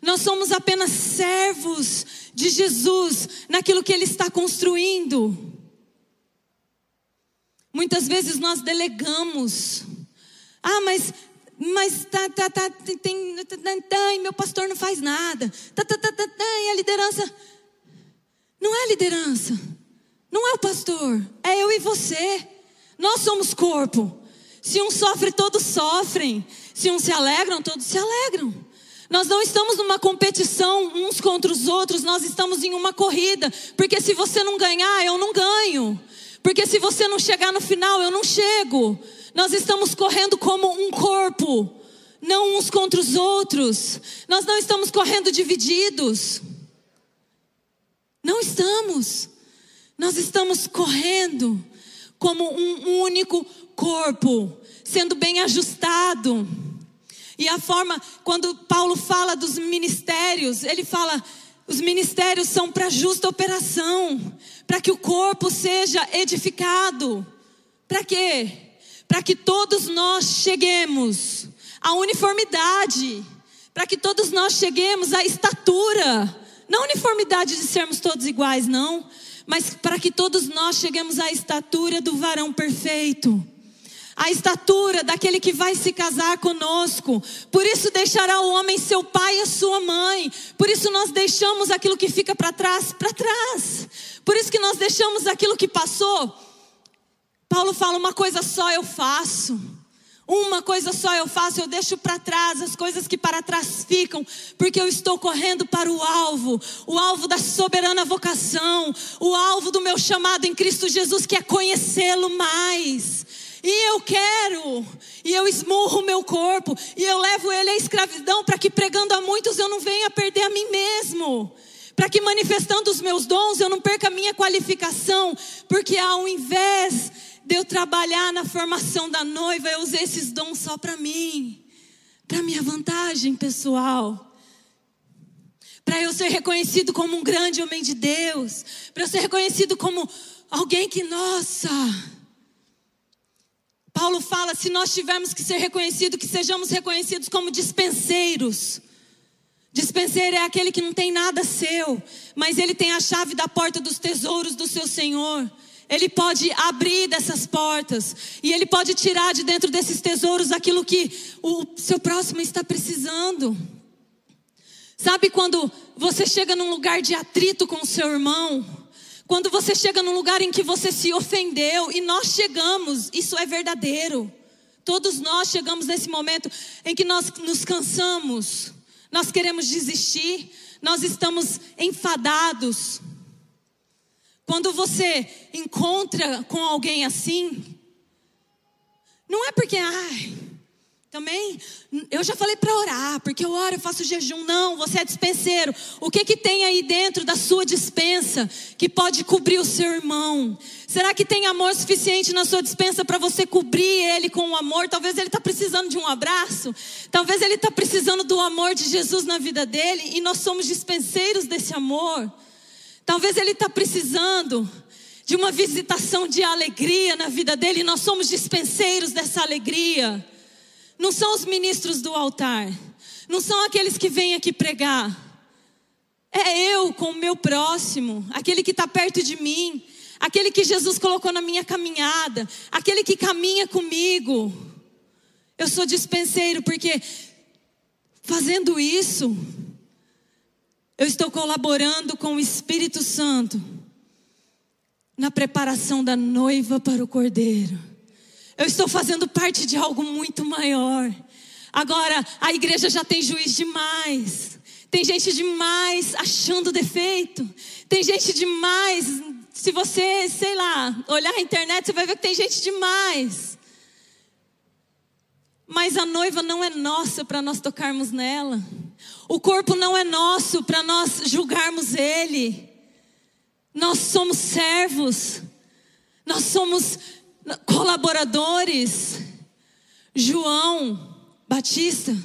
Nós somos apenas servos de Jesus naquilo que ele está construindo. Muitas vezes nós delegamos. Ah, mas mas tá, tá, tá, tem, tá, tá, e meu pastor não faz nada. Tá, tá, tá, tá, tá, e a liderança. Não é a liderança. Não é o pastor. É eu e você. Nós somos corpo. Se um sofre, todos sofrem. Se uns se alegram, todos se alegram. Nós não estamos numa competição uns contra os outros, nós estamos em uma corrida. Porque se você não ganhar, eu não ganho. Porque se você não chegar no final, eu não chego. Nós estamos correndo como um corpo, não uns contra os outros. Nós não estamos correndo divididos. Não estamos. Nós estamos correndo como um único corpo, sendo bem ajustado. E a forma, quando Paulo fala dos ministérios, ele fala: os ministérios são para justa operação, para que o corpo seja edificado. Para quê? Para que todos nós cheguemos à uniformidade, para que todos nós cheguemos à estatura, não uniformidade de sermos todos iguais, não, mas para que todos nós cheguemos à estatura do varão perfeito a estatura daquele que vai se casar conosco. Por isso deixará o homem seu pai e a sua mãe. Por isso nós deixamos aquilo que fica para trás, para trás. Por isso que nós deixamos aquilo que passou. Paulo fala: uma coisa só eu faço. Uma coisa só eu faço, eu deixo para trás as coisas que para trás ficam, porque eu estou correndo para o alvo, o alvo da soberana vocação, o alvo do meu chamado em Cristo Jesus, que é conhecê-lo mais. E eu quero, e eu esmurro o meu corpo, e eu levo ele à escravidão, para que pregando a muitos eu não venha perder a mim mesmo. Para que manifestando os meus dons eu não perca a minha qualificação, porque ao invés de eu trabalhar na formação da noiva, eu usei esses dons só para mim, para minha vantagem pessoal. Para eu ser reconhecido como um grande homem de Deus, para eu ser reconhecido como alguém que, nossa, Paulo fala: se nós tivermos que ser reconhecidos, que sejamos reconhecidos como dispenseiros. Dispenseiro é aquele que não tem nada seu, mas ele tem a chave da porta dos tesouros do seu Senhor. Ele pode abrir dessas portas e ele pode tirar de dentro desses tesouros aquilo que o seu próximo está precisando. Sabe quando você chega num lugar de atrito com o seu irmão? Quando você chega num lugar em que você se ofendeu, e nós chegamos, isso é verdadeiro. Todos nós chegamos nesse momento em que nós nos cansamos, nós queremos desistir, nós estamos enfadados. Quando você encontra com alguém assim, não é porque, ai, Também, eu já falei para orar, porque eu oro, eu faço jejum. Não, você é dispenseiro. O que que tem aí dentro da sua dispensa que pode cobrir o seu irmão? Será que tem amor suficiente na sua dispensa para você cobrir ele com o amor? Talvez ele está precisando de um abraço. Talvez ele está precisando do amor de Jesus na vida dele e nós somos dispenseiros desse amor. Talvez ele está precisando de uma visitação de alegria na vida dele e nós somos dispenseiros dessa alegria. Não são os ministros do altar. Não são aqueles que vêm aqui pregar. É eu com o meu próximo, aquele que está perto de mim, aquele que Jesus colocou na minha caminhada, aquele que caminha comigo. Eu sou dispenseiro porque fazendo isso, eu estou colaborando com o Espírito Santo na preparação da noiva para o cordeiro. Eu estou fazendo parte de algo muito maior. Agora, a igreja já tem juiz demais. Tem gente demais achando defeito. Tem gente demais. Se você, sei lá, olhar a internet, você vai ver que tem gente demais. Mas a noiva não é nossa para nós tocarmos nela. O corpo não é nosso para nós julgarmos ele. Nós somos servos. Nós somos colaboradores. João Batista,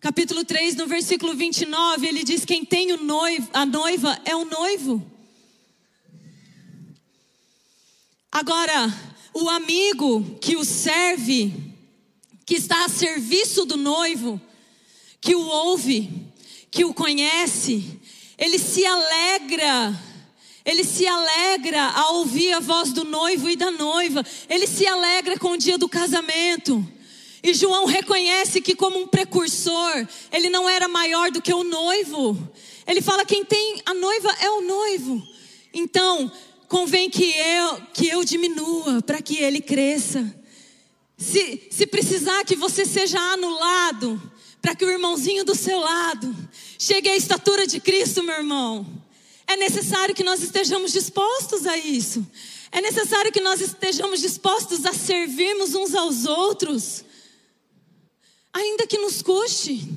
capítulo 3, no versículo 29, ele diz: Quem tem o noivo, a noiva é o noivo. Agora, o amigo que o serve, que está a serviço do noivo, que o ouve, que o conhece, ele se alegra ele se alegra ao ouvir a voz do noivo e da noiva. Ele se alegra com o dia do casamento. E João reconhece que, como um precursor, ele não era maior do que o noivo. Ele fala: quem tem a noiva é o noivo. Então, convém que eu, que eu diminua para que ele cresça. Se, se precisar que você seja anulado, para que o irmãozinho do seu lado chegue à estatura de Cristo, meu irmão. É necessário que nós estejamos dispostos a isso. É necessário que nós estejamos dispostos a servirmos uns aos outros, ainda que nos custe.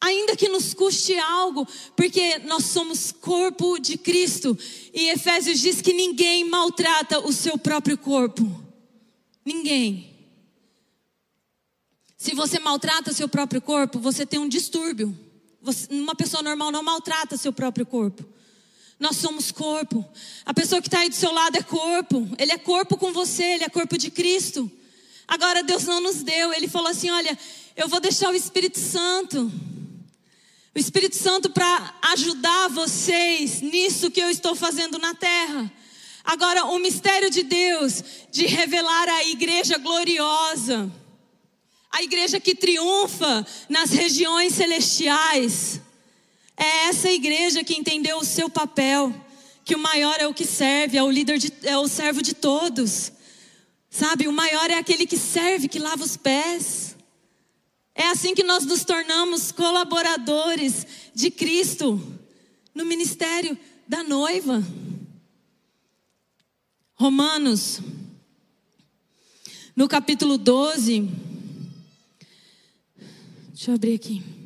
Ainda que nos custe algo, porque nós somos corpo de Cristo. E Efésios diz que ninguém maltrata o seu próprio corpo. Ninguém. Se você maltrata seu próprio corpo, você tem um distúrbio. Você, uma pessoa normal não maltrata seu próprio corpo. Nós somos corpo. A pessoa que está aí do seu lado é corpo. Ele é corpo com você, ele é corpo de Cristo. Agora Deus não nos deu. Ele falou assim: olha, eu vou deixar o Espírito Santo. O Espírito Santo para ajudar vocês nisso que eu estou fazendo na terra. Agora, o mistério de Deus de revelar a igreja gloriosa, a igreja que triunfa nas regiões celestiais. É essa igreja que entendeu o seu papel, que o maior é o que serve, é o líder, de, é o servo de todos. Sabe, o maior é aquele que serve, que lava os pés. É assim que nós nos tornamos colaboradores de Cristo no ministério da noiva. Romanos, no capítulo 12. Deixa eu abrir aqui.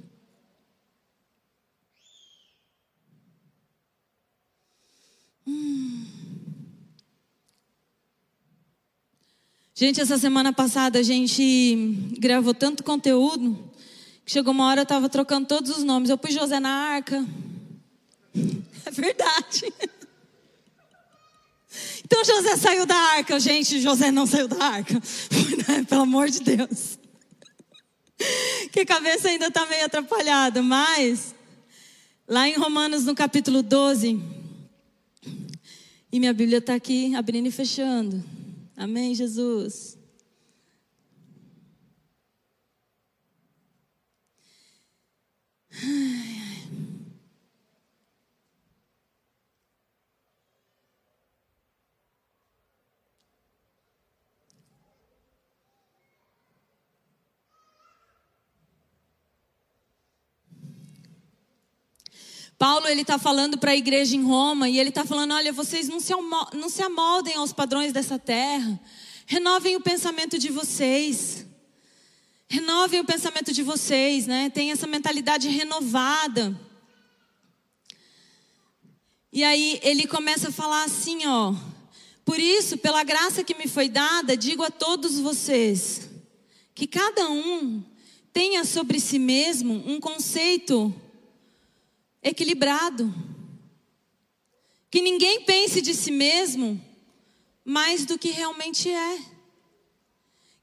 Gente, essa semana passada a gente gravou tanto conteúdo que chegou uma hora eu estava trocando todos os nomes. Eu pus José na arca. [LAUGHS] É verdade. Então José saiu da arca. Gente, José não saiu da arca. [LAUGHS] Pelo amor de Deus. Que a cabeça ainda está meio atrapalhada. Mas, lá em Romanos, no capítulo 12, e minha Bíblia está aqui abrindo e fechando. Amém, Jesus. Paulo ele está falando para a igreja em Roma e ele está falando: olha, vocês não se, não se amoldem aos padrões dessa terra, renovem o pensamento de vocês. Renovem o pensamento de vocês, né? Tem essa mentalidade renovada. E aí ele começa a falar assim, ó: Por isso, pela graça que me foi dada, digo a todos vocês que cada um tenha sobre si mesmo um conceito equilibrado. Que ninguém pense de si mesmo mais do que realmente é.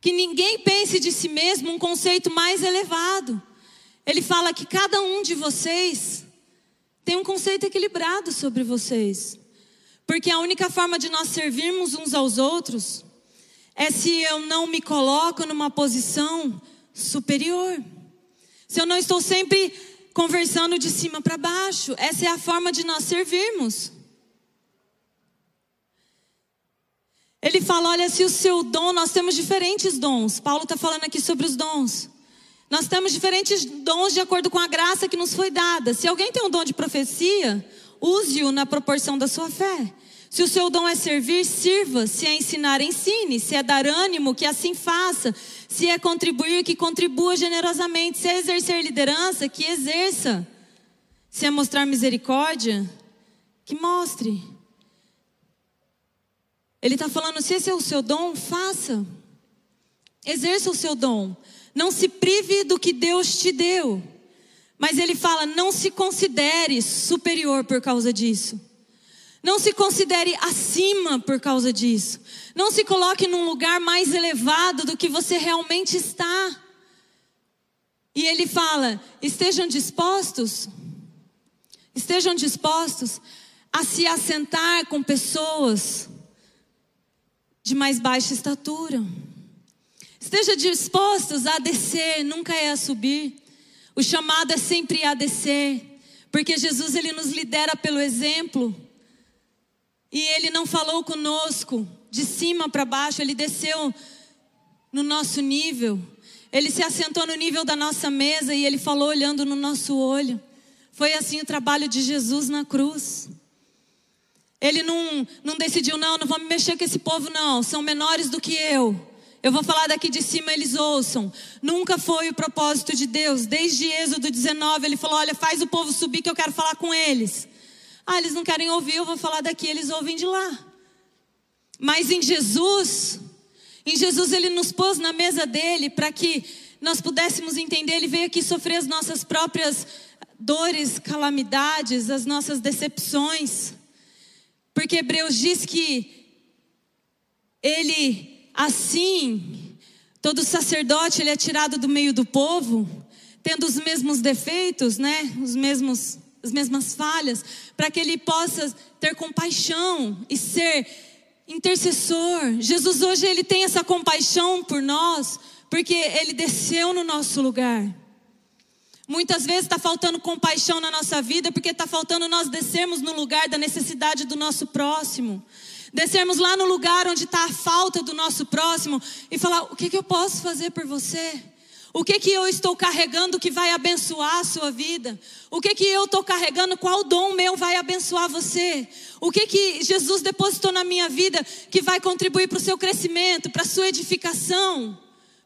Que ninguém pense de si mesmo um conceito mais elevado. Ele fala que cada um de vocês tem um conceito equilibrado sobre vocês. Porque a única forma de nós servirmos uns aos outros é se eu não me coloco numa posição superior. Se eu não estou sempre conversando de cima para baixo, essa é a forma de nós servirmos. Ele fala: olha, se o seu dom, nós temos diferentes dons. Paulo está falando aqui sobre os dons. Nós temos diferentes dons de acordo com a graça que nos foi dada. Se alguém tem um dom de profecia, use-o na proporção da sua fé. Se o seu dom é servir, sirva. Se é ensinar, ensine. Se é dar ânimo, que assim faça. Se é contribuir, que contribua generosamente. Se é exercer liderança, que exerça. Se é mostrar misericórdia, que mostre. Ele está falando: se esse é o seu dom, faça. Exerça o seu dom. Não se prive do que Deus te deu. Mas ele fala: não se considere superior por causa disso. Não se considere acima por causa disso. Não se coloque num lugar mais elevado do que você realmente está. E ele fala: estejam dispostos, estejam dispostos a se assentar com pessoas de mais baixa estatura. Esteja dispostos a descer, nunca é a subir. O chamado é sempre a descer, porque Jesus ele nos lidera pelo exemplo. E ele não falou conosco de cima para baixo, ele desceu no nosso nível. Ele se assentou no nível da nossa mesa e ele falou olhando no nosso olho. Foi assim o trabalho de Jesus na cruz. Ele não, não decidiu, não, não vou me mexer com esse povo, não, são menores do que eu. Eu vou falar daqui de cima, eles ouçam. Nunca foi o propósito de Deus. Desde Êxodo 19, ele falou: Olha, faz o povo subir que eu quero falar com eles. Ah, eles não querem ouvir, eu vou falar daqui, eles ouvem de lá. Mas em Jesus, em Jesus ele nos pôs na mesa dele para que nós pudéssemos entender. Ele veio aqui sofrer as nossas próprias dores, calamidades, as nossas decepções. Porque Hebreus diz que ele Assim, todo sacerdote ele é tirado do meio do povo, tendo os mesmos defeitos, né? Os mesmos as mesmas falhas, para que ele possa ter compaixão e ser intercessor. Jesus hoje ele tem essa compaixão por nós, porque ele desceu no nosso lugar. Muitas vezes está faltando compaixão na nossa vida, porque está faltando nós descermos no lugar da necessidade do nosso próximo descermos lá no lugar onde está a falta do nosso próximo e falar: o que, que eu posso fazer por você? O que que eu estou carregando que vai abençoar a sua vida? O que que eu estou carregando? Qual dom meu vai abençoar você? O que que Jesus depositou na minha vida que vai contribuir para o seu crescimento, para a sua edificação?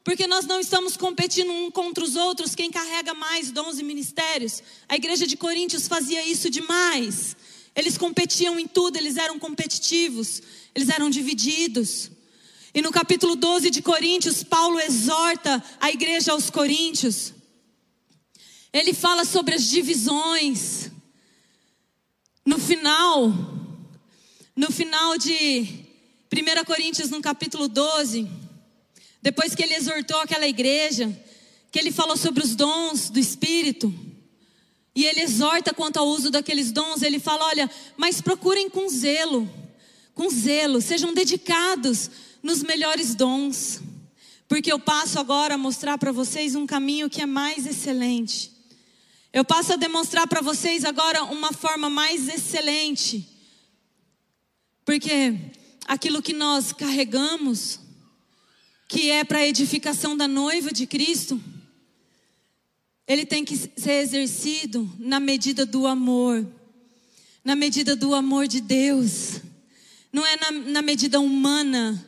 Porque nós não estamos competindo um contra os outros, quem carrega mais dons e ministérios. A igreja de Coríntios fazia isso demais. Eles competiam em tudo, eles eram competitivos, eles eram divididos. E no capítulo 12 de Coríntios, Paulo exorta a igreja aos Coríntios. Ele fala sobre as divisões. No final, no final de 1 Coríntios, no capítulo 12, depois que ele exortou aquela igreja, que ele falou sobre os dons do Espírito, e ele exorta quanto ao uso daqueles dons, ele fala: olha, mas procurem com zelo, com zelo, sejam dedicados nos melhores dons, porque eu passo agora a mostrar para vocês um caminho que é mais excelente. Eu passo a demonstrar para vocês agora uma forma mais excelente, porque aquilo que nós carregamos, que é para a edificação da noiva de Cristo, ele tem que ser exercido na medida do amor, na medida do amor de Deus, não é na, na medida humana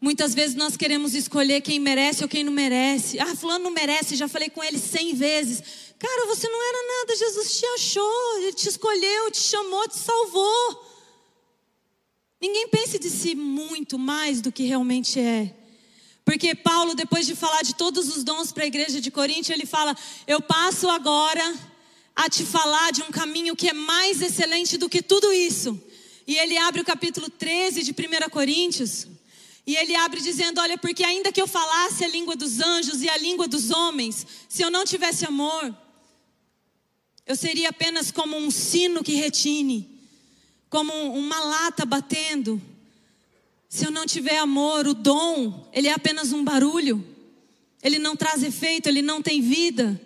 Muitas vezes nós queremos escolher quem merece ou quem não merece. Ah, fulano não merece, já falei com ele cem vezes. Cara, você não era nada, Jesus te achou, Ele te escolheu, te chamou, te salvou. Ninguém pense de si muito mais do que realmente é. Porque Paulo, depois de falar de todos os dons para a igreja de Corinto, ele fala: Eu passo agora a te falar de um caminho que é mais excelente do que tudo isso. E ele abre o capítulo 13 de 1 Coríntios. E ele abre dizendo: Olha, porque ainda que eu falasse a língua dos anjos e a língua dos homens, se eu não tivesse amor, eu seria apenas como um sino que retine, como uma lata batendo. Se eu não tiver amor, o dom, ele é apenas um barulho. Ele não traz efeito, ele não tem vida.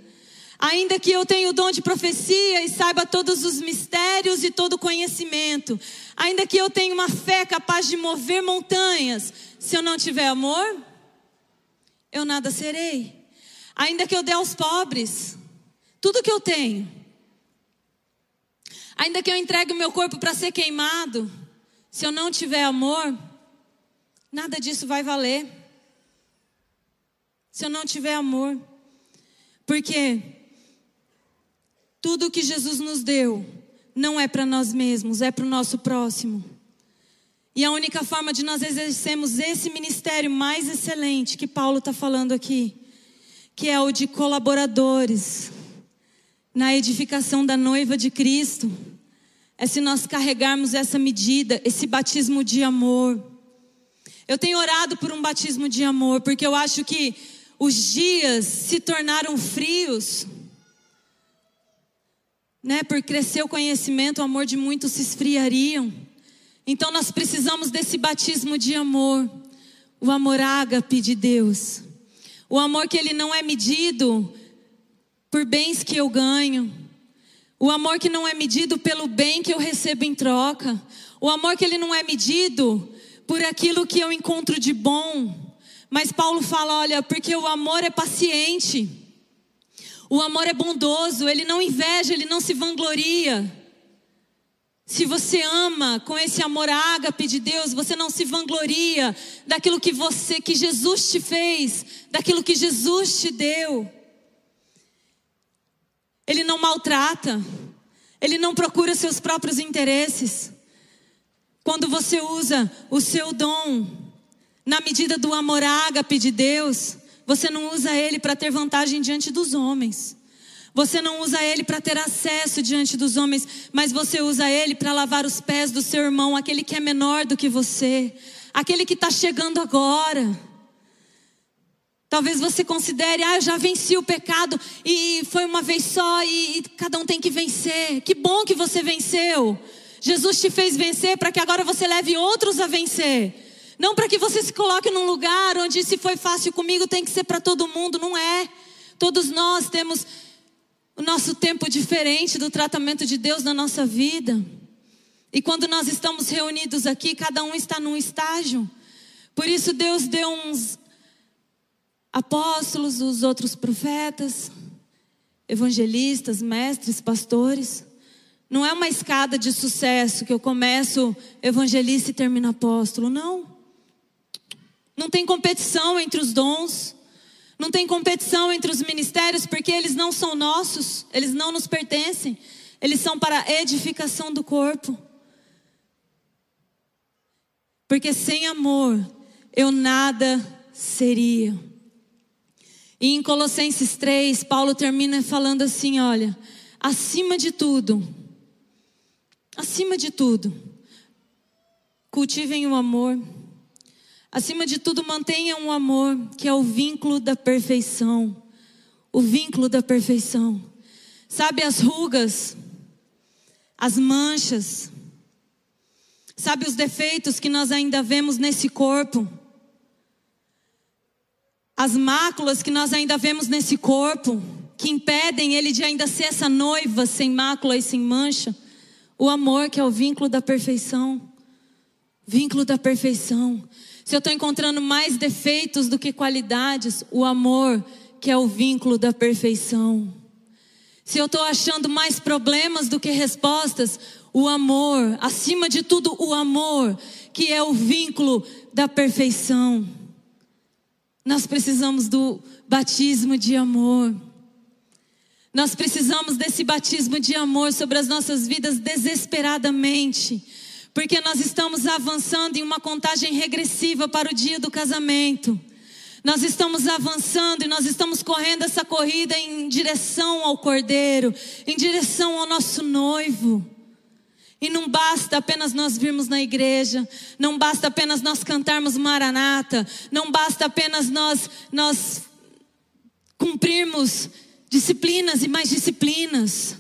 Ainda que eu tenha o dom de profecia e saiba todos os mistérios e todo conhecimento, ainda que eu tenha uma fé capaz de mover montanhas, se eu não tiver amor, eu nada serei. Ainda que eu dê aos pobres tudo que eu tenho, Ainda que eu entregue o meu corpo para ser queimado, se eu não tiver amor, nada disso vai valer. Se eu não tiver amor. Porque tudo que Jesus nos deu não é para nós mesmos, é para o nosso próximo. E a única forma de nós exercermos esse ministério mais excelente que Paulo está falando aqui, que é o de colaboradores, na edificação da noiva de Cristo é se nós carregarmos essa medida, esse batismo de amor. Eu tenho orado por um batismo de amor, porque eu acho que os dias se tornaram frios. Né? Por crescer o conhecimento, o amor de muitos se esfriariam. Então nós precisamos desse batismo de amor. O amor ágape de Deus. O amor que ele não é medido por bens que eu ganho. O amor que não é medido pelo bem que eu recebo em troca. O amor que ele não é medido por aquilo que eu encontro de bom. Mas Paulo fala: olha, porque o amor é paciente. O amor é bondoso, ele não inveja, ele não se vangloria. Se você ama com esse amor ágape de Deus, você não se vangloria daquilo que você, que Jesus te fez, daquilo que Jesus te deu. Ele não maltrata. Ele não procura seus próprios interesses. Quando você usa o seu dom na medida do amor ágape de Deus, você não usa ele para ter vantagem diante dos homens. Você não usa ele para ter acesso diante dos homens, mas você usa ele para lavar os pés do seu irmão, aquele que é menor do que você, aquele que está chegando agora. Talvez você considere, ah, eu já venci o pecado e foi uma vez só e, e cada um tem que vencer. Que bom que você venceu. Jesus te fez vencer para que agora você leve outros a vencer. Não para que você se coloque num lugar onde se foi fácil comigo tem que ser para todo mundo. Não é. Todos nós temos o nosso tempo diferente do tratamento de Deus na nossa vida. E quando nós estamos reunidos aqui, cada um está num estágio. Por isso Deus deu uns apóstolos, os outros profetas, evangelistas, mestres, pastores. Não é uma escada de sucesso que eu começo evangelista e termino apóstolo, não. Não tem competição entre os dons. Não tem competição entre os ministérios, porque eles não são nossos, eles não nos pertencem. Eles são para a edificação do corpo. Porque sem amor eu nada seria. E em Colossenses 3, Paulo termina falando assim: olha, acima de tudo, acima de tudo, cultivem o amor. Acima de tudo, mantenham o amor, que é o vínculo da perfeição. O vínculo da perfeição. Sabe as rugas, as manchas, sabe os defeitos que nós ainda vemos nesse corpo as máculas que nós ainda vemos nesse corpo, que impedem ele de ainda ser essa noiva sem mácula e sem mancha, o amor que é o vínculo da perfeição. Vínculo da perfeição. Se eu estou encontrando mais defeitos do que qualidades, o amor que é o vínculo da perfeição. Se eu estou achando mais problemas do que respostas, o amor, acima de tudo, o amor, que é o vínculo da perfeição. Nós precisamos do batismo de amor. Nós precisamos desse batismo de amor sobre as nossas vidas desesperadamente, porque nós estamos avançando em uma contagem regressiva para o dia do casamento. Nós estamos avançando e nós estamos correndo essa corrida em direção ao Cordeiro, em direção ao nosso noivo. E não basta apenas nós virmos na igreja, não basta apenas nós cantarmos Maranata, não basta apenas nós nós cumprirmos disciplinas e mais disciplinas.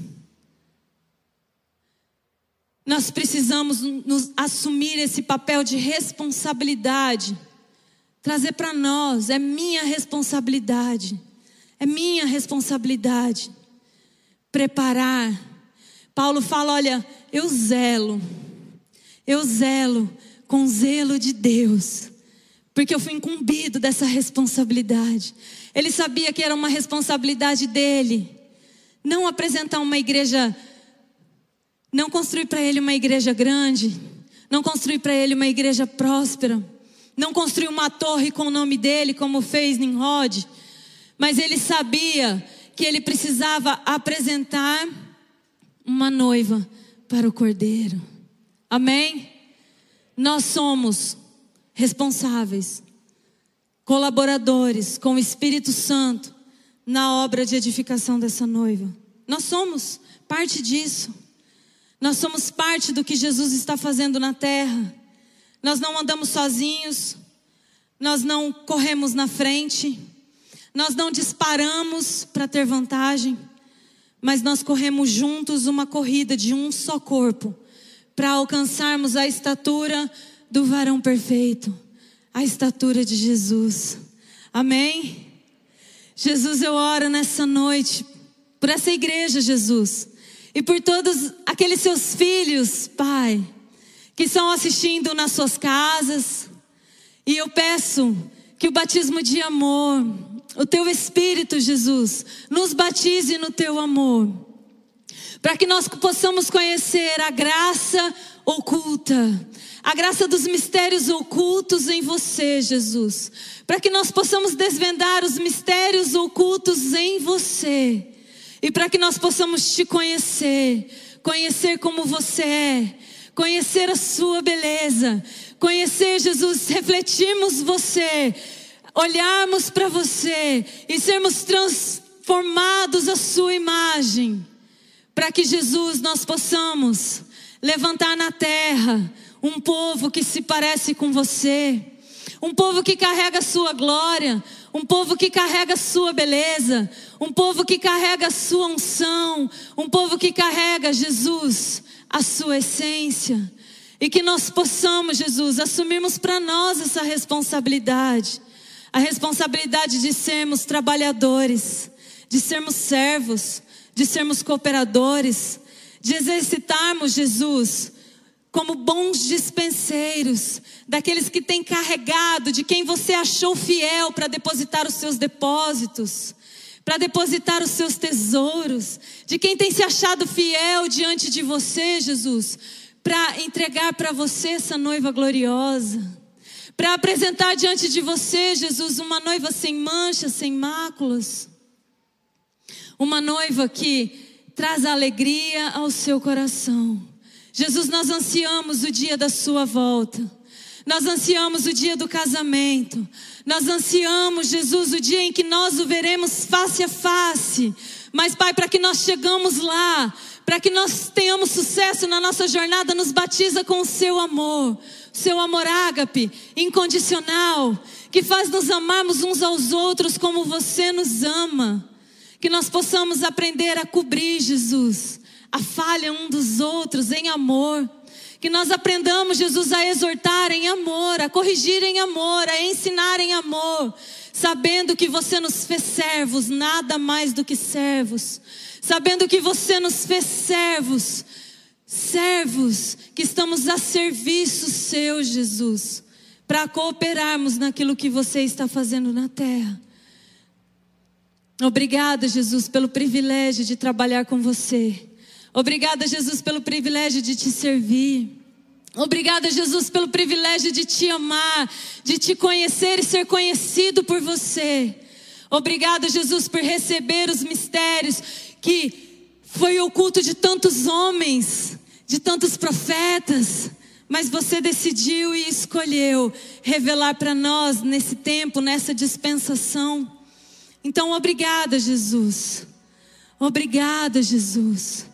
Nós precisamos nos assumir esse papel de responsabilidade, trazer para nós, é minha responsabilidade, é minha responsabilidade preparar. Paulo fala: olha, eu zelo, eu zelo com zelo de Deus, porque eu fui incumbido dessa responsabilidade. Ele sabia que era uma responsabilidade dele. Não apresentar uma igreja, não construir para ele uma igreja grande, não construir para ele uma igreja próspera, não construir uma torre com o nome dele, como fez Nimrod, mas ele sabia que ele precisava apresentar uma noiva para o cordeiro. Amém? Nós somos responsáveis colaboradores com o Espírito Santo na obra de edificação dessa noiva. Nós somos parte disso. Nós somos parte do que Jesus está fazendo na terra. Nós não andamos sozinhos. Nós não corremos na frente. Nós não disparamos para ter vantagem. Mas nós corremos juntos uma corrida de um só corpo para alcançarmos a estatura do varão perfeito a estatura de Jesus. Amém? Jesus, eu oro nessa noite por essa igreja, Jesus, e por todos aqueles seus filhos, Pai, que estão assistindo nas suas casas. E eu peço que o batismo de amor, o teu Espírito, Jesus, nos batize no teu amor, para que nós possamos conhecer a graça oculta, a graça dos mistérios ocultos em você, Jesus, para que nós possamos desvendar os mistérios ocultos em você e para que nós possamos te conhecer, conhecer como você é, conhecer a sua beleza, conhecer Jesus, refletirmos você, olharmos para você e sermos transformados à sua imagem, para que Jesus nós possamos levantar na terra um povo que se parece com você, um povo que carrega a sua glória, um povo que carrega a sua beleza, um povo que carrega a sua unção, um povo que carrega Jesus, a sua essência. E que nós possamos, Jesus, assumirmos para nós essa responsabilidade, a responsabilidade de sermos trabalhadores, de sermos servos, de sermos cooperadores, de exercitarmos, Jesus, como bons dispenseiros, daqueles que têm carregado, de quem você achou fiel para depositar os seus depósitos, para depositar os seus tesouros, de quem tem se achado fiel diante de você, Jesus, para entregar para você essa noiva gloriosa, para apresentar diante de você, Jesus, uma noiva sem manchas, sem máculas, uma noiva que traz alegria ao seu coração Jesus, nós ansiamos o dia da Sua volta. Nós ansiamos o dia do casamento. Nós ansiamos, Jesus, o dia em que nós o veremos face a face. Mas, Pai, para que nós chegamos lá, para que nós tenhamos sucesso na nossa jornada, nos batiza com o seu amor, seu amor ágape, incondicional, que faz nos amarmos uns aos outros como você nos ama. Que nós possamos aprender a cobrir, Jesus, a falha um dos outros em amor. Que nós aprendamos, Jesus, a exortar em amor, a corrigir em amor, a ensinar em amor, sabendo que você nos fez servos, nada mais do que servos, sabendo que você nos fez servos, servos que estamos a serviço seu, Jesus, para cooperarmos naquilo que você está fazendo na terra. Obrigada, Jesus, pelo privilégio de trabalhar com você. Obrigada, Jesus, pelo privilégio de te servir. Obrigada, Jesus, pelo privilégio de te amar, de te conhecer e ser conhecido por você. Obrigada, Jesus, por receber os mistérios que foi oculto de tantos homens, de tantos profetas, mas você decidiu e escolheu revelar para nós nesse tempo, nessa dispensação. Então, obrigada, Jesus. Obrigada, Jesus.